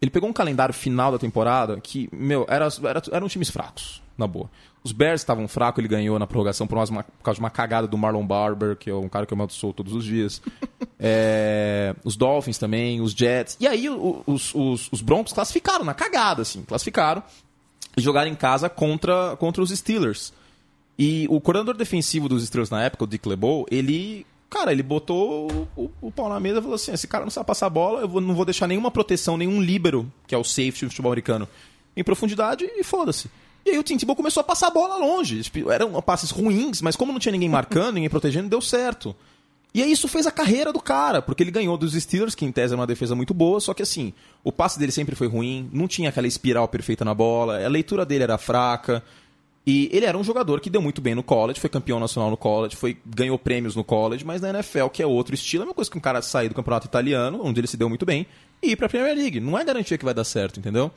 Ele pegou um calendário final da temporada que, meu, era, era- eram times fracos, na boa. Os Bears estavam fracos, ele ganhou na prorrogação por, umas- por causa de uma cagada do Marlon Barber, que é um cara que eu amaldiçoo todos os dias. É, os Dolphins também, os Jets. E aí os, os, os Broncos classificaram na cagada, assim, classificaram e jogaram em casa contra, contra os Steelers. E o coordenador defensivo dos Steelers na época, o Dick LeBeau, ele, cara, ele botou o, o- pau na mesa e falou assim: esse cara não sabe passar bola, eu vou- não vou deixar nenhuma proteção, nenhum líbero, que é o safety do futebol americano, em profundidade e foda-se. E aí o Tim Tebow começou a passar a bola longe. Tipo, eram passes ruins, mas como não tinha ninguém marcando, ninguém protegendo, deu certo. E aí isso fez a carreira do cara, porque ele ganhou dos Steelers, que em tese é uma defesa muito boa, só que assim, o passe dele sempre foi ruim, não tinha aquela espiral perfeita na bola, a leitura dele era fraca. E ele era um jogador que deu muito bem no college, foi campeão nacional no college, foi, ganhou prêmios no college, mas na NFL, que é outro estilo, é uma coisa que um cara sair do campeonato italiano, onde ele se deu muito bem, e ir pra Premier League. Não é garantia que vai dar certo, entendeu?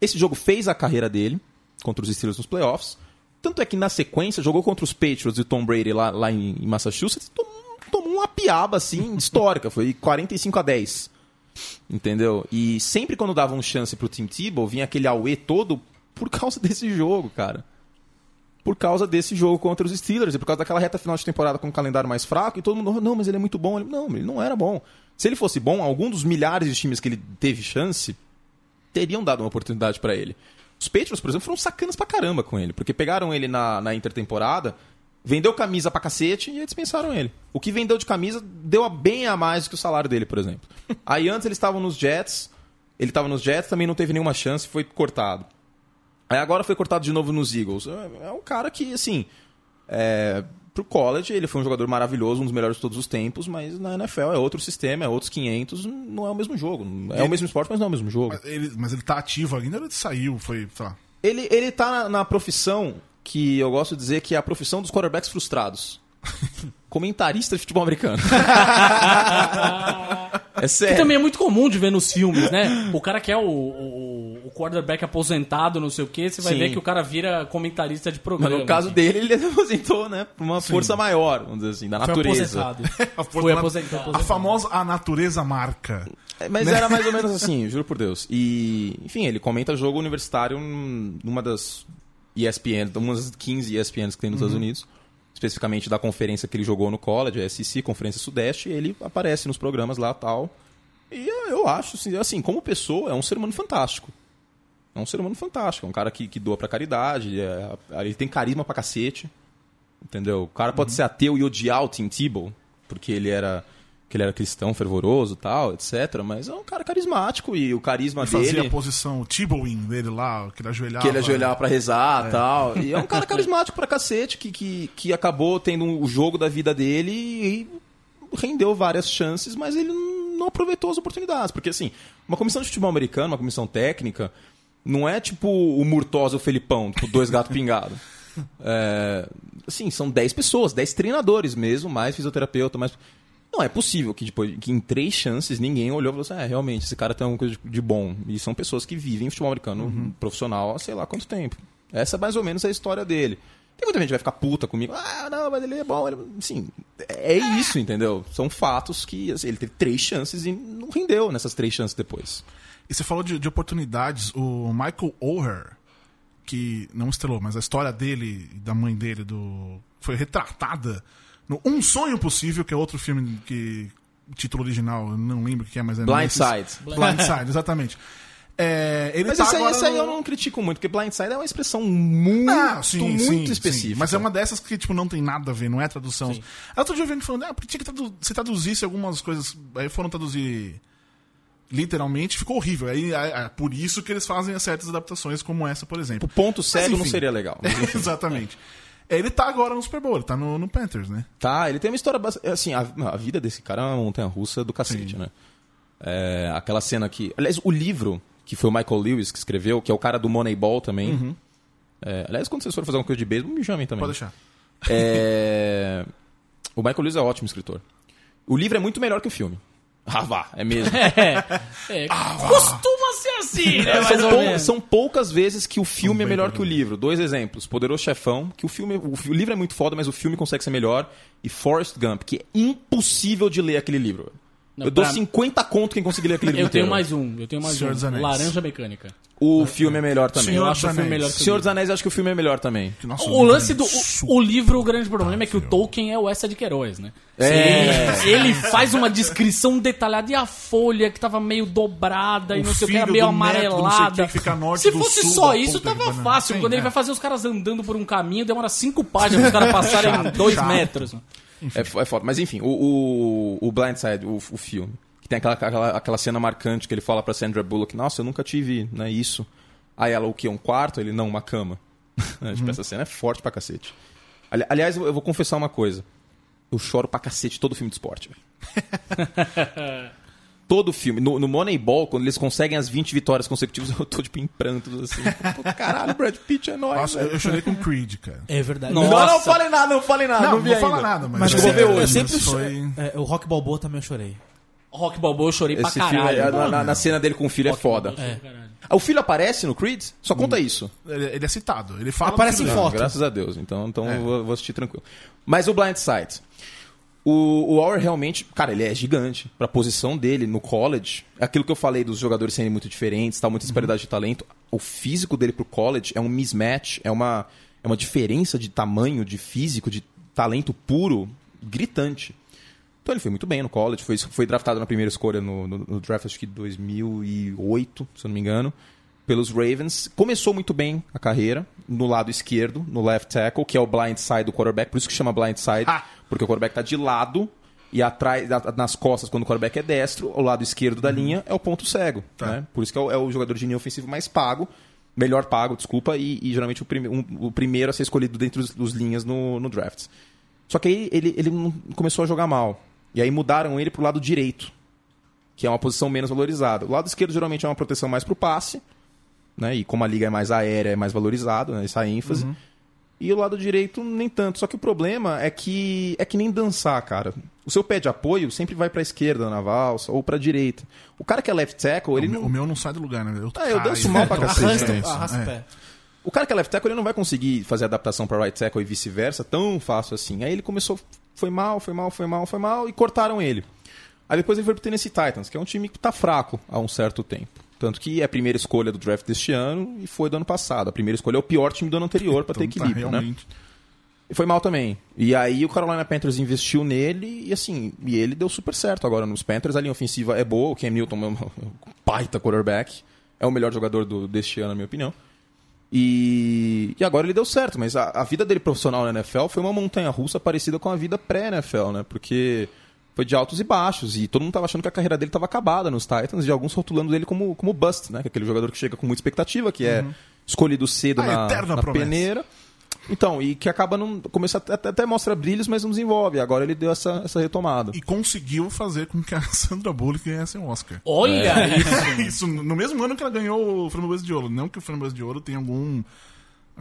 Esse jogo fez a carreira dele contra os Steelers nos playoffs. Tanto é que na sequência jogou contra os Patriots e Tom Brady lá, lá em, Massachusetts tomou, tomou uma piaba assim histórica, foi 45 a 10. Entendeu? E sempre quando dava um chance pro Tim Tebow, vinha aquele auê todo por causa desse jogo, cara. Por causa desse jogo contra os Steelers e por causa daquela reta final de temporada com um calendário mais fraco e todo mundo, "Oh, não, mas ele é muito bom. Ele, não, ele não era bom. Se ele fosse bom, algum dos milhares de times que ele teve chance teriam dado uma oportunidade pra ele. Os Patriots, por exemplo, foram sacanas pra caramba com ele, porque pegaram ele na, na intertemporada, vendeu camisa pra cacete e aí dispensaram ele. O que vendeu de camisa deu a bem a mais do que o salário dele, por exemplo. Aí antes eles estavam nos Jets, ele estava nos Jets, também não teve nenhuma chance, foi cortado. Aí agora foi cortado de novo nos Eagles. É é um cara que, assim, é, pro college ele foi um jogador maravilhoso, um dos melhores de todos os tempos, mas na NFL é outro sistema, é outros 500, não é o mesmo jogo. É o mesmo esporte, mas não é o mesmo jogo. Mas ele, mas ele tá ativo ainda, ele saiu, foi, sei lá. Ele, ele tá na, na profissão que eu gosto de dizer que é a profissão dos quarterbacks frustrados. Comentarista de futebol americano. É Que sério. também é muito comum de ver nos filmes, né? O cara que é o, o, o quarterback aposentado, não sei o quê, você vai Sim. ver que o cara vira comentarista de Mas programa. no caso assim. dele, ele aposentou, né? Por uma força maior, vamos dizer assim, da Foi natureza. aposentado. A Foi força- aposentado. A famosa a natureza marca. É, Mas era mais ou menos assim, juro por Deus. E, enfim, ele comenta jogo universitário numa das ESPN, uma das 15 ESPNs que tem nos Estados Unidos. Especificamente da conferência que ele jogou no college, a SEC, Conferência Sudeste, e ele aparece nos programas lá tal. E eu, eu acho, assim, assim, como pessoa, é um ser humano fantástico. É um ser humano fantástico. É um cara que, que doa pra caridade, é- ele tem carisma pra cacete. Entendeu? O cara pode ser ateu e odiar o Tim Tebow, porque ele era que ele era cristão, fervoroso, tal, etc. Mas é um cara carismático e o carisma Ele fazia dele a posição Tebowing dele lá, que ele ajoelhava. que ele ajoelhava pra rezar tal. E é um cara carismático pra cacete que, que, que acabou tendo o jogo da vida dele e rendeu várias chances, mas ele não aproveitou as oportunidades. Porque, assim, uma comissão de futebol americano, uma comissão técnica, não é tipo o Murtosa o Felipão, tipo dois gatos pingados. É, assim, são 10 pessoas, 10 treinadores mesmo, mais fisioterapeuta, mais. Não é possível que, depois, que em três chances ninguém olhou e falou assim: é, realmente, esse cara tem alguma coisa de, bom. E são pessoas que vivem futebol americano profissional há sei lá quanto tempo. Essa é mais ou menos a história dele. Tem muita gente que vai ficar puta comigo. Ah, não, mas ele é bom. Ele... Sim, é isso, entendeu? São fatos que assim, ele teve três chances e não rendeu nessas três chances depois. E você falou de, de oportunidades. O Michael Oher, que não estrelou, mas a história dele e da mãe dele do foi retratada no Um Sonho Possível, que é outro filme que. O título original, eu não lembro o que é, mas é. Blindside. Blindside, exatamente. É, ele Mas tá esse aí, esse aí no- eu não critico muito, porque blindside é uma expressão muito, Ah, sim, muito sim, específica. sim. Mas é uma dessas que, tipo, não tem nada a ver, não é tradução. Aí outro dia eu vendo falando, ah, porque tinha que tradu se traduzisse algumas coisas. Aí foram traduzir literalmente, ficou horrível. Aí é, é por isso que eles fazem certas adaptações, como essa, por exemplo. O ponto cego não seria legal. Exatamente. Ele tá agora no Super Bowl, ele tá no, no Panthers, né? Tá, ele tem uma história bastante. Assim, a, a vida desse cara é uma montanha russa do cacete, Sim. né? É, aquela cena que. Aliás, o livro, que foi o Michael Lewis que escreveu, que é o cara do Moneyball também. É, aliás, quando vocês forem fazer alguma coisa de beisebol, me chamem também. Pode deixar. É, O Michael Lewis é um ótimo escritor. O livro é muito melhor que o filme. Ah, vá, é mesmo. É, costuma ser assim, né? Mais são, ou pou- menos. são poucas vezes que o filme é melhor que o livro. Dois exemplos. Poderoso Chefão, que o filme. O, o livro é muito foda, mas o filme consegue ser melhor. E Forrest Gump, que é impossível de ler aquele livro. Não, eu dou pra- 50 conto quem conseguir ler aquele livro Eu tenho inteiro. mais um, eu tenho mais Senhor dos um. Anéis. Laranja Mecânica. O filme é melhor também. Senhor Eu dos acho o filme Anéis. melhor que o Senhor livro. dos Anéis, eu acho que o filme é melhor também. Nossa, O lance do. O, o livro, o grande problema é que o Tolkien é o Essa de Queiroz, né? É. Ele, ele faz uma descrição detalhada e a folha que tava meio dobrada e O não sei o que, era meio do neto, o amarelada. que, fica norte Se fosse sul só isso, tava fácil. Sim, Quando ele é. vai fazer os caras andando por um caminho, demora cinco páginas os caras passarem dois metros. É, é foda. Mas enfim, o, o, o Blindside, o, o filme, que tem aquela, aquela, aquela cena marcante que ele fala pra Sandra Bullock, nossa, eu nunca tive né, isso. Aí ela, o que? Um quarto? Ele, não, uma cama. tipo, essa cena é forte pra cacete. Ali- aliás, eu eu vou confessar uma coisa. Eu choro pra cacete todo filme de esporte, velho. todo filme. No, no Moneyball, quando eles conseguem as 20 vitórias consecutivas, eu tô, tipo, em prantos, assim. Pô, caralho, Brad Pitt é nóis, Nossa, velho. eu chorei com Creed, cara. É verdade. Nossa. Não, não falei nada, não falei nada. Não, Não, não vi vou falar nada, mas, Mas é, eu, vou ver eu hoje, sempre mas cho- foi... é, O Rock Balboa também eu chorei. Rock Balboa eu chorei Esse pra filme, caralho. é- na, na- na cena dele com o filho é Rock foda. Eu chorei pra caralho. Ah, O filho aparece no Creed? Só conta isso. Ele, ele é citado. Ele fala Aparece em foto. Graças a Deus. Então, então É. eu vou, vou assistir tranquilo. Mas o Blind Side. O, o Auer realmente, cara, ele é gigante. Pra posição dele no college, é aquilo que eu falei dos jogadores serem muito diferentes, tal, muita disparidade de talento. O físico dele pro college é um mismatch, é uma, é uma diferença de tamanho, de físico, de talento puro, gritante. Então ele foi muito bem no college, foi, foi draftado na primeira escolha no, no- no draft, acho que 2008, se eu não me engano, pelos Ravens. Começou muito bem a carreira, no lado esquerdo, no left tackle, que é o blind side do quarterback, por isso que chama blind side, Ah. Porque o quarterback tá de lado e atrás, nas costas, quando o quarterback é destro, o lado esquerdo da linha é o ponto cego. Né? Por isso que é o, é o jogador de linha ofensivo mais pago, melhor pago, desculpa, e, e geralmente o, prime, um- o primeiro a ser escolhido dentre os, os linhas no, no draft. Só que aí ele, ele começou a jogar mal. E aí mudaram ele pro lado direito, que é uma posição menos valorizada. O lado esquerdo geralmente é uma proteção mais pro passe, né? E como a liga é mais aérea, é mais valorizado, né? essa ênfase. E o lado direito nem tanto. Só que o problema é que é que nem dançar, cara. O seu pé de apoio sempre vai pra esquerda na valsa ou pra direita. O cara que é left tackle, ele o, meu, não... o meu não sai do lugar, né? Eu, Ah, eu danço mal pra né? cacete. Arrasta, É isso, arrasta é. o pé. O cara que é left tackle, ele não vai conseguir fazer adaptação para right tackle e vice-versa tão fácil assim. Aí ele começou, foi mal, foi mal, foi mal, foi mal e cortaram ele. Aí depois ele foi pro Tennessee Titans, que é um time que tá fraco há um certo tempo. Tanto que é a primeira escolha do draft deste ano e foi do ano passado. A primeira escolha é o pior time do ano anterior para ter Então tá equilíbrio, né? realmente. E foi mal também. E aí o Carolina Panthers investiu nele e assim, e ele deu super certo agora nos Panthers. A linha ofensiva é boa, o Cam Newton é um baita quarterback. É o melhor jogador do, deste ano, na minha opinião. E, e agora ele deu certo, mas a, a vida dele profissional na NFL foi uma montanha russa parecida com a vida pré-NFL, né? Porque foi de altos e baixos e todo mundo tava achando que a carreira dele estava acabada nos Titans e alguns rotulando ele como, como bust, né? Que é aquele jogador que chega com muita expectativa, que é escolhido cedo A na, eterna na promessa. peneira. Então, e que acaba não. Começa até, até mostra brilhos, mas não desenvolve. Agora ele deu essa, essa retomada. E conseguiu fazer com que a Sandra Bullock ganhasse um Oscar. Olha isso. Isso no mesmo ano que ela ganhou o Framboesa de Ouro. Não que o Framboesa de Ouro tenha algum.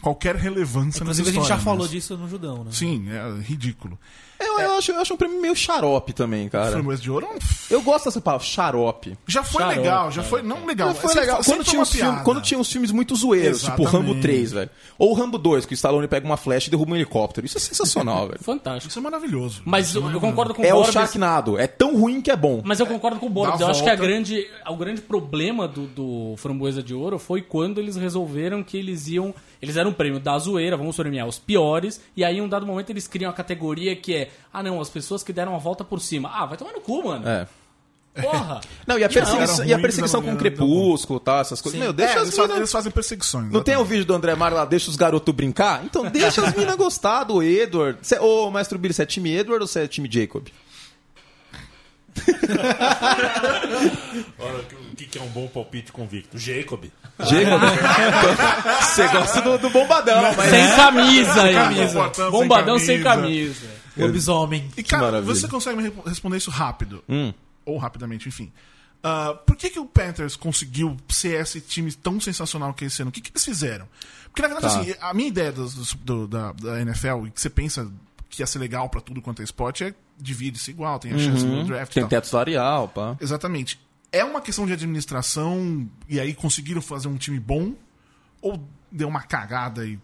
Qualquer relevância Inclusive, nessa a gente já história, falou mas- disso no Judão, né? Sim, é ridículo. Eu, eu acho, eu acho um prêmio meio xarope também, cara. Framboesa de Ouro é um- Eu gosto dessa palavra, xarope. já foi Xarope, legal, já é. foi. Não legal, Mas foi sempre- legal. sempre Quando tinha, uma uns filmes, piada. quando tinha uns filmes muito zoeiros, tipo Exatamente. Rambo 3, velho. Ou Rambo 2, que o Stallone pega uma flecha e derruba um helicóptero. Isso é sensacional, velho. Fantástico. Isso é maravilhoso. Mas eu, eu concordo com É o Borbes. Sharknado. É tão ruim que é bom. Mas eu concordo com o Borbes. Eu acho que a volta. grande, o grande problema do, do Framboesa de Ouro foi quando eles resolveram que eles iam. Eles eram um prêmio da zoeira, vamos premiar os piores. E aí, em um dado momento, eles criam a categoria que é: ah, não, as pessoas que deram a volta por cima. Ah, vai tomar no cu, mano. É. Porra. Não, e a perseguição, e a perseguição com o crepúsculo, tá? Essas coisas. Meu, deixa É, as eles, eles fazem perseguições. Não tem o vídeo do André Mário lá, deixa os garotos brincar? Então deixa as minas gostar do Edward. Cê, ô, Maestro Billy, você é time Edward ou você é time Jacob? Olha, o que, que é um bom palpite convicto? Jacob. Jacob? Você gosta do, do bombadão, mas... Sem camisa aí. Bombadão sem Bombadão sem camisa. camisa. Lobisomem. E, cara, maravilha. você consegue me re- responder isso rápido? Hum. Ou rapidamente, enfim. Ah, por que, que o Panthers conseguiu ser esse time tão sensacional que é esse ano? O que, que eles fizeram? Porque, na verdade, Tá. assim, a minha ideia dos- do- da, da NFL, e que você pensa que ia ser legal pra tudo quanto é esporte, é divide-se igual, tem a chance no draft Tem teto salarial, pá. Exatamente. É uma questão de administração e aí conseguiram fazer um time bom? Ou deu uma cagada e.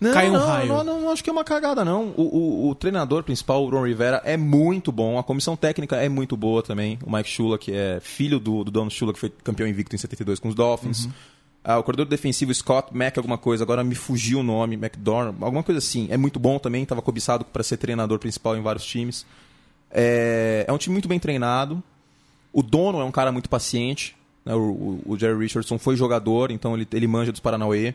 Não, Cai um não, raio. Não, não, não acho que é uma cagada, não. O, o- o treinador principal, o Ron Rivera, é muito bom. A comissão técnica é muito boa também. O Mike Shula, que é filho do, do Don Shula, que foi campeão invicto em 72 com os Dolphins. Ah, o corredor defensivo Scott Mac, alguma coisa, agora me fugiu o nome, McDormand, alguma coisa assim. É muito bom também, estava cobiçado para ser treinador principal em vários times. É, é um time muito bem treinado. O dono é um cara muito paciente. né? O, o- o Jerry Richardson foi jogador, então ele, ele manja dos Paranauê.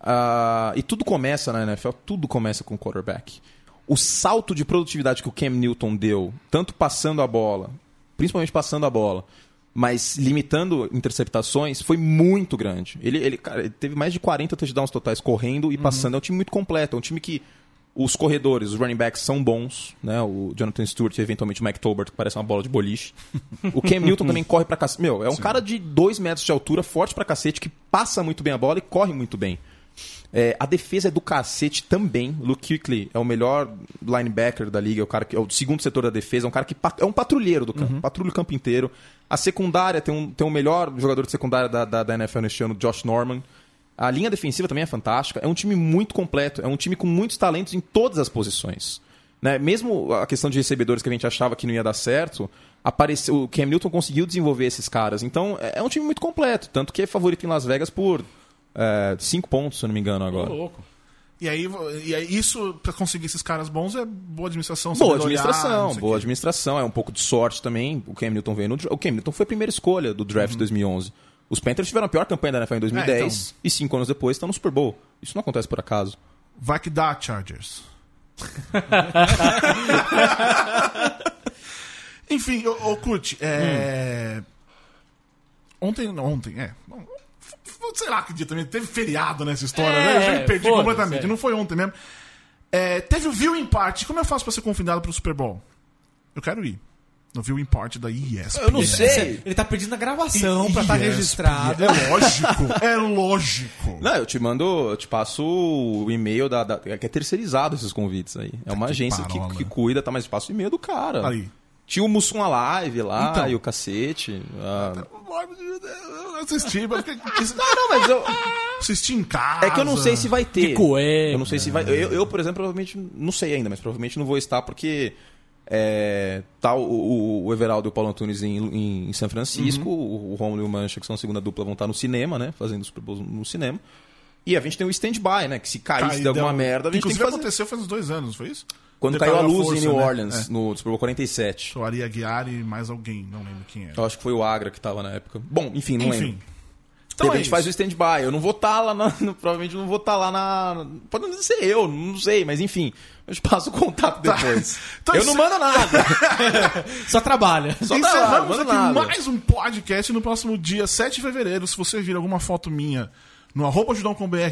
Ah, e tudo começa na NFL, tudo começa com o quarterback. O salto de produtividade que o Cam Newton deu, tanto passando a bola, principalmente passando a bola, mas limitando interceptações, foi muito grande. Ele, ele, cara, ele teve mais de 40 touchdowns totais correndo e passando. É um time muito completo, é um time que os corredores, os running backs são bons, né? O Jonathan Stewart e eventualmente o Mac Tolbert, que parece uma bola de boliche. O Cam Newton também corre pra cacete. Meu, é um cara de 2 metros de altura, forte pra cacete, que passa muito bem a bola e corre muito bem. É, a defesa é do cacete também. Luke Kuechly é o melhor linebacker da liga, é o cara que é o segundo setor da defesa, é um cara que pat- é um patrulheiro do campo, patrulha o campo inteiro. A secundária tem um, tem o melhor jogador de secundária da, da, da NFL neste ano, Josh Norman. A linha defensiva também é fantástica. É um time muito completo, é um time com muitos talentos em todas as posições. Né? Mesmo a questão de recebedores que a gente achava que não ia dar certo, apareceu, o Cam Newton conseguiu desenvolver esses caras. Então é é um time muito completo, tanto que é favorito em Las Vegas por 5 pontos, se não me engano agora. louco. E aí, e aí isso, pra conseguir esses caras bons, é boa administração. Boa olhar, administração, sei o boa administração, é um pouco de sorte também. O Cam Newton veio no, o Cam Newton foi a primeira escolha do draft de 2011. Os Panthers tiveram a pior campanha da NFL em 2010 É, então. e cinco anos depois estão no Super Bowl. Isso não acontece por acaso. Vai que dá, Chargers. Enfim, ô, ô Kurt, é... Ontem, ontem, é... Sei lá que dia também, teve feriado nessa história, É, né? Eu já me perdi completamente, é. não foi ontem mesmo. É, teve o Viewing Party, como eu faço pra ser convidado pro Super Bowl? Eu quero ir. No Viewing Party da ESPN. Eu não sei. Ele tá pedindo a gravação pra E- estar ESPN. registrado. É lógico, é lógico. Não, eu te mando, eu te passo o e-mail da, da- que é terceirizado esses convites aí. É uma Que agência que, que cuida, tá? Mas eu passo o e-mail do cara. Aí. Tinha o Mussum Live lá Então. e o cacete. ah. Eu assisti, mas Não, não, mas eu. assisti em casa. É que eu não sei se vai ter. De cueca. Eu não sei se vai. Eu, eu, por exemplo, provavelmente. Não sei ainda, mas provavelmente não vou estar porque. É, tá o, o- o Everaldo e o Paulo Antunes em, em- em São Francisco, o, o Romulo e o Mancha, que são a segunda dupla, vão estar no cinema, né? Fazendo Super Bowl no cinema. E a gente tem o stand-by, né? Que se cair, se der alguma merda, a gente tem que Inclusive fazer. aconteceu faz uns dois anos, foi isso? Quando Detalhe caiu a luz força, em New né? Orleans, É. no Super Bowl 47. O Ari Aguiar e mais alguém, não lembro quem era. Eu acho que foi o Agra que tava na época. Bom, enfim, não Enfim. lembro. Então a é gente isso. faz o stand-by. Eu não vou estar lá na. no- provavelmente não vou estar lá na. Pode não ser eu, não sei, mas enfim. Eu te passo o contato depois. Então eu isso- não mando nada. Só trabalha. Só tá Encerramos aqui nada. mais um podcast no próximo dia 7 de fevereiro. Se você vir alguma foto minha no arroba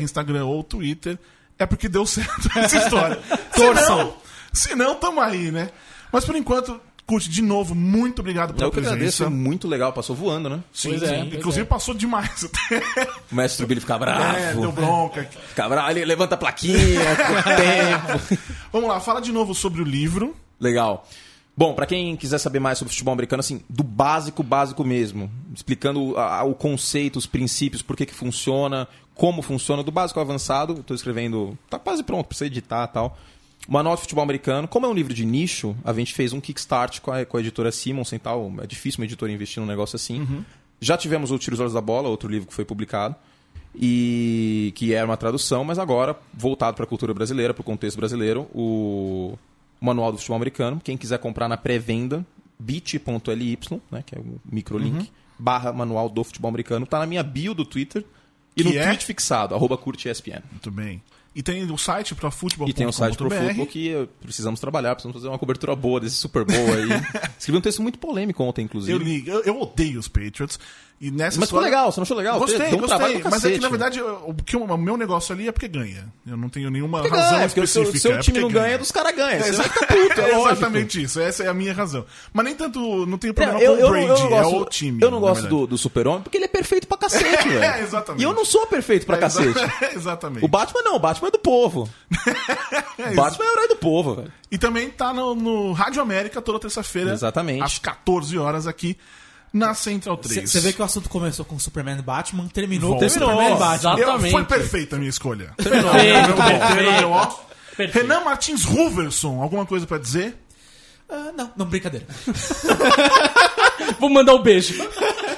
Instagram ou Twitter, é porque deu certo essa história. Torçam. Se não, tamo aí, né? Mas por enquanto, curte de novo, muito obrigado pela Eu que agradeço, presença. foi muito legal, passou voando, né? Sim, Pois é, sim. pois Inclusive é. passou demais até. O mestre Billy fica bravo. É, deu bronca. Fica bravo, ele levanta a plaquinha, tempo. Vamos lá, fala de novo sobre o livro. Legal. Bom, pra quem quiser saber mais sobre futebol americano, assim, do básico, básico mesmo, explicando a- a- o conceito, os princípios, por que que funciona, como funciona, do básico ao avançado, eu tô escrevendo, tá quase pronto pra você editar e tal. Manual de Futebol Americano, como é um livro de nicho, a gente fez um kickstart com a, com a editora Simonsen e tal, é difícil uma editora investir num negócio assim. Já tivemos o Tiro os Olhos da Bola, outro livro que foi publicado, e que era uma tradução, mas agora voltado para a cultura brasileira, para o contexto brasileiro, o Manual do Futebol Americano. Quem quiser comprar na pré-venda, bit.ly, né, que é o microlink, Uhum. barra Manual do Futebol Americano, tá na minha bio do Twitter e Que no é? tweet fixado, arroba curte ESPN. Muito bem. E tem o site para futebol. E tem o site pro futebol que eh, precisamos trabalhar, precisamos fazer uma cobertura boa desse Super Bowl aí. Escrevi um texto muito polêmico ontem, inclusive. Eu li, eu, eu odeio os Patriots. E nessa Mas ficou história- legal, você não achou legal? Gostei, um gostei. Mas é que, na verdade, eu- o, que o meu negócio ali é porque ganha. Eu não tenho nenhuma Porque razão ganha, porque o seu, específica. seu é time não ganha, dos caras ganham. Você vai ficar puto, é É exatamente isso. Essa é a minha razão. Mas nem tanto. Não tenho Não, problema eu, com eu o Brady. eu não gosto, é o time. eu não gosto verdade. do, do super-homem porque ele é perfeito pra cacete, velho. É, exatamente. E eu não sou perfeito pra É, cacete. exa- exatamente. O Batman não, o Batman é do povo. Batman é o herói do povo, velho. E também tá no, no Rádio América toda terça-feira. Exatamente. Às 14 horas aqui na Central 3. Você vê que o assunto começou com Superman e Batman, terminou Volta. com Superman e Terminou, Batman. exato. Eu- Exatamente. foi perfeita a minha escolha. Roteiro, perfeito. Renan Martins Ruverson, alguma coisa pra dizer? Ah, não, não, brincadeira. Vou mandar um beijo.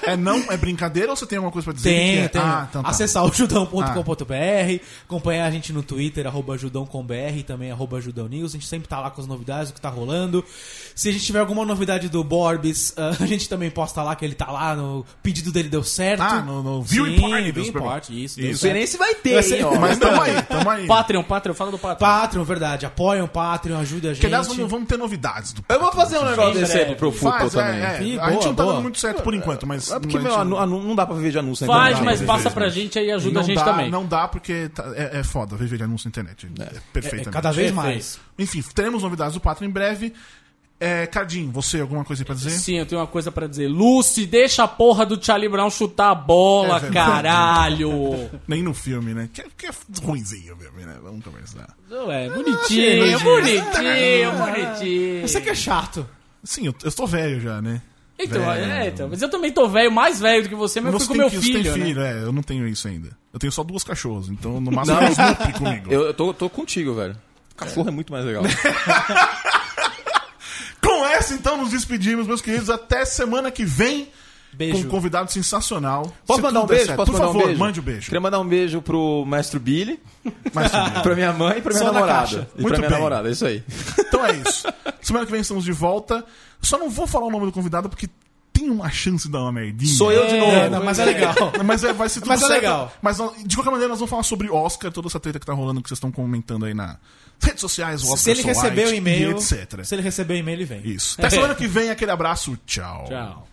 É não? É brincadeira ou você tem alguma coisa pra dizer? Tem, Que é- tem. Ah, então tá. Acessar o judão.com.br, acompanhar a gente no Twitter, arroba judão.com.br e também arroba judão news. A gente sempre tá lá com as novidades, o que tá rolando. Se a gente tiver alguma novidade do Borbis, ah, a gente também posta lá que ele tá lá, no pedido dele deu certo. Ah, no- no View Sim, View. Report, isso. Isso. deu Não sei certo. nem se vai ter, Vai ser- hein, ó. Mas tamo aí, tamo aí. Patreon, Patreon, fala do Patreon. Patreon, verdade. Apoiam o Patreon, ajuda a gente. Que aliás, vamos, vamos ter novidades do Eu vou fazer um negócio Em desse aí pro futebol Faz, também. é, é. Ih, a gente não tá boa. dando muito certo por enquanto, mas. É porque mas meu, a gente- anu- anu- não dá pra viver de anúncio na Faz, internet. mas passa pra gente aí e ajuda a gente dá, também. Não dá porque tá- é, é foda viver de anúncio na internet. É, É, perfeitamente. cada vez mais. Enfim, teremos novidades do Patreon em breve. É, Cardinho, você alguma coisa aí pra dizer? Sim, eu tenho uma coisa pra dizer. Lucy, deixa a porra do Charlie Brown chutar a bola, É caralho. Nem no filme, né? Que, que é ruimzinho o filme, né? Vamos conversar. Não é, bonitinho, bonitinho, bonitinho. Você que é chato. Sim, eu, eu estou velho já, né? Então, Velho. é, então, mas eu também tô velho, mais velho do que você, mas eu Você fui com tem meu que- você filho, tem né? filho, é, eu não tenho isso ainda. Eu tenho só duas cachorros, então no máximo um Snoopy comigo. Eu, eu tô, tô contigo, velho. Cachorro é muito mais legal. Essa, então, nos despedimos, meus queridos. Até semana que vem. Beijo. Com um convidado sensacional. Posso Se mandar um beijo? Posso Por mandar favor, um beijo? mande o beijo. Queria mandar um beijo pro mestre Billy, pra minha mãe e pra minha Só na namorada. E Muito pra minha bem. namorada, é isso aí. Então é isso. Semana que vem estamos de volta. Só não vou falar o nome do convidado porque tem uma chance de dar uma merdinha. Sou eu de novo. É, não, mas é legal. Mas é, vai ser tudo Mas é certo. legal. Mas de qualquer maneira, nós vamos falar sobre Oscar, toda essa treta que tá rolando, que vocês estão comentando aí nas redes sociais, Oscar Se ele o e-mail, e etc. se ele receber o e-mail, ele vem. Isso. Até semana que vem, aquele abraço. Tchau. Tchau.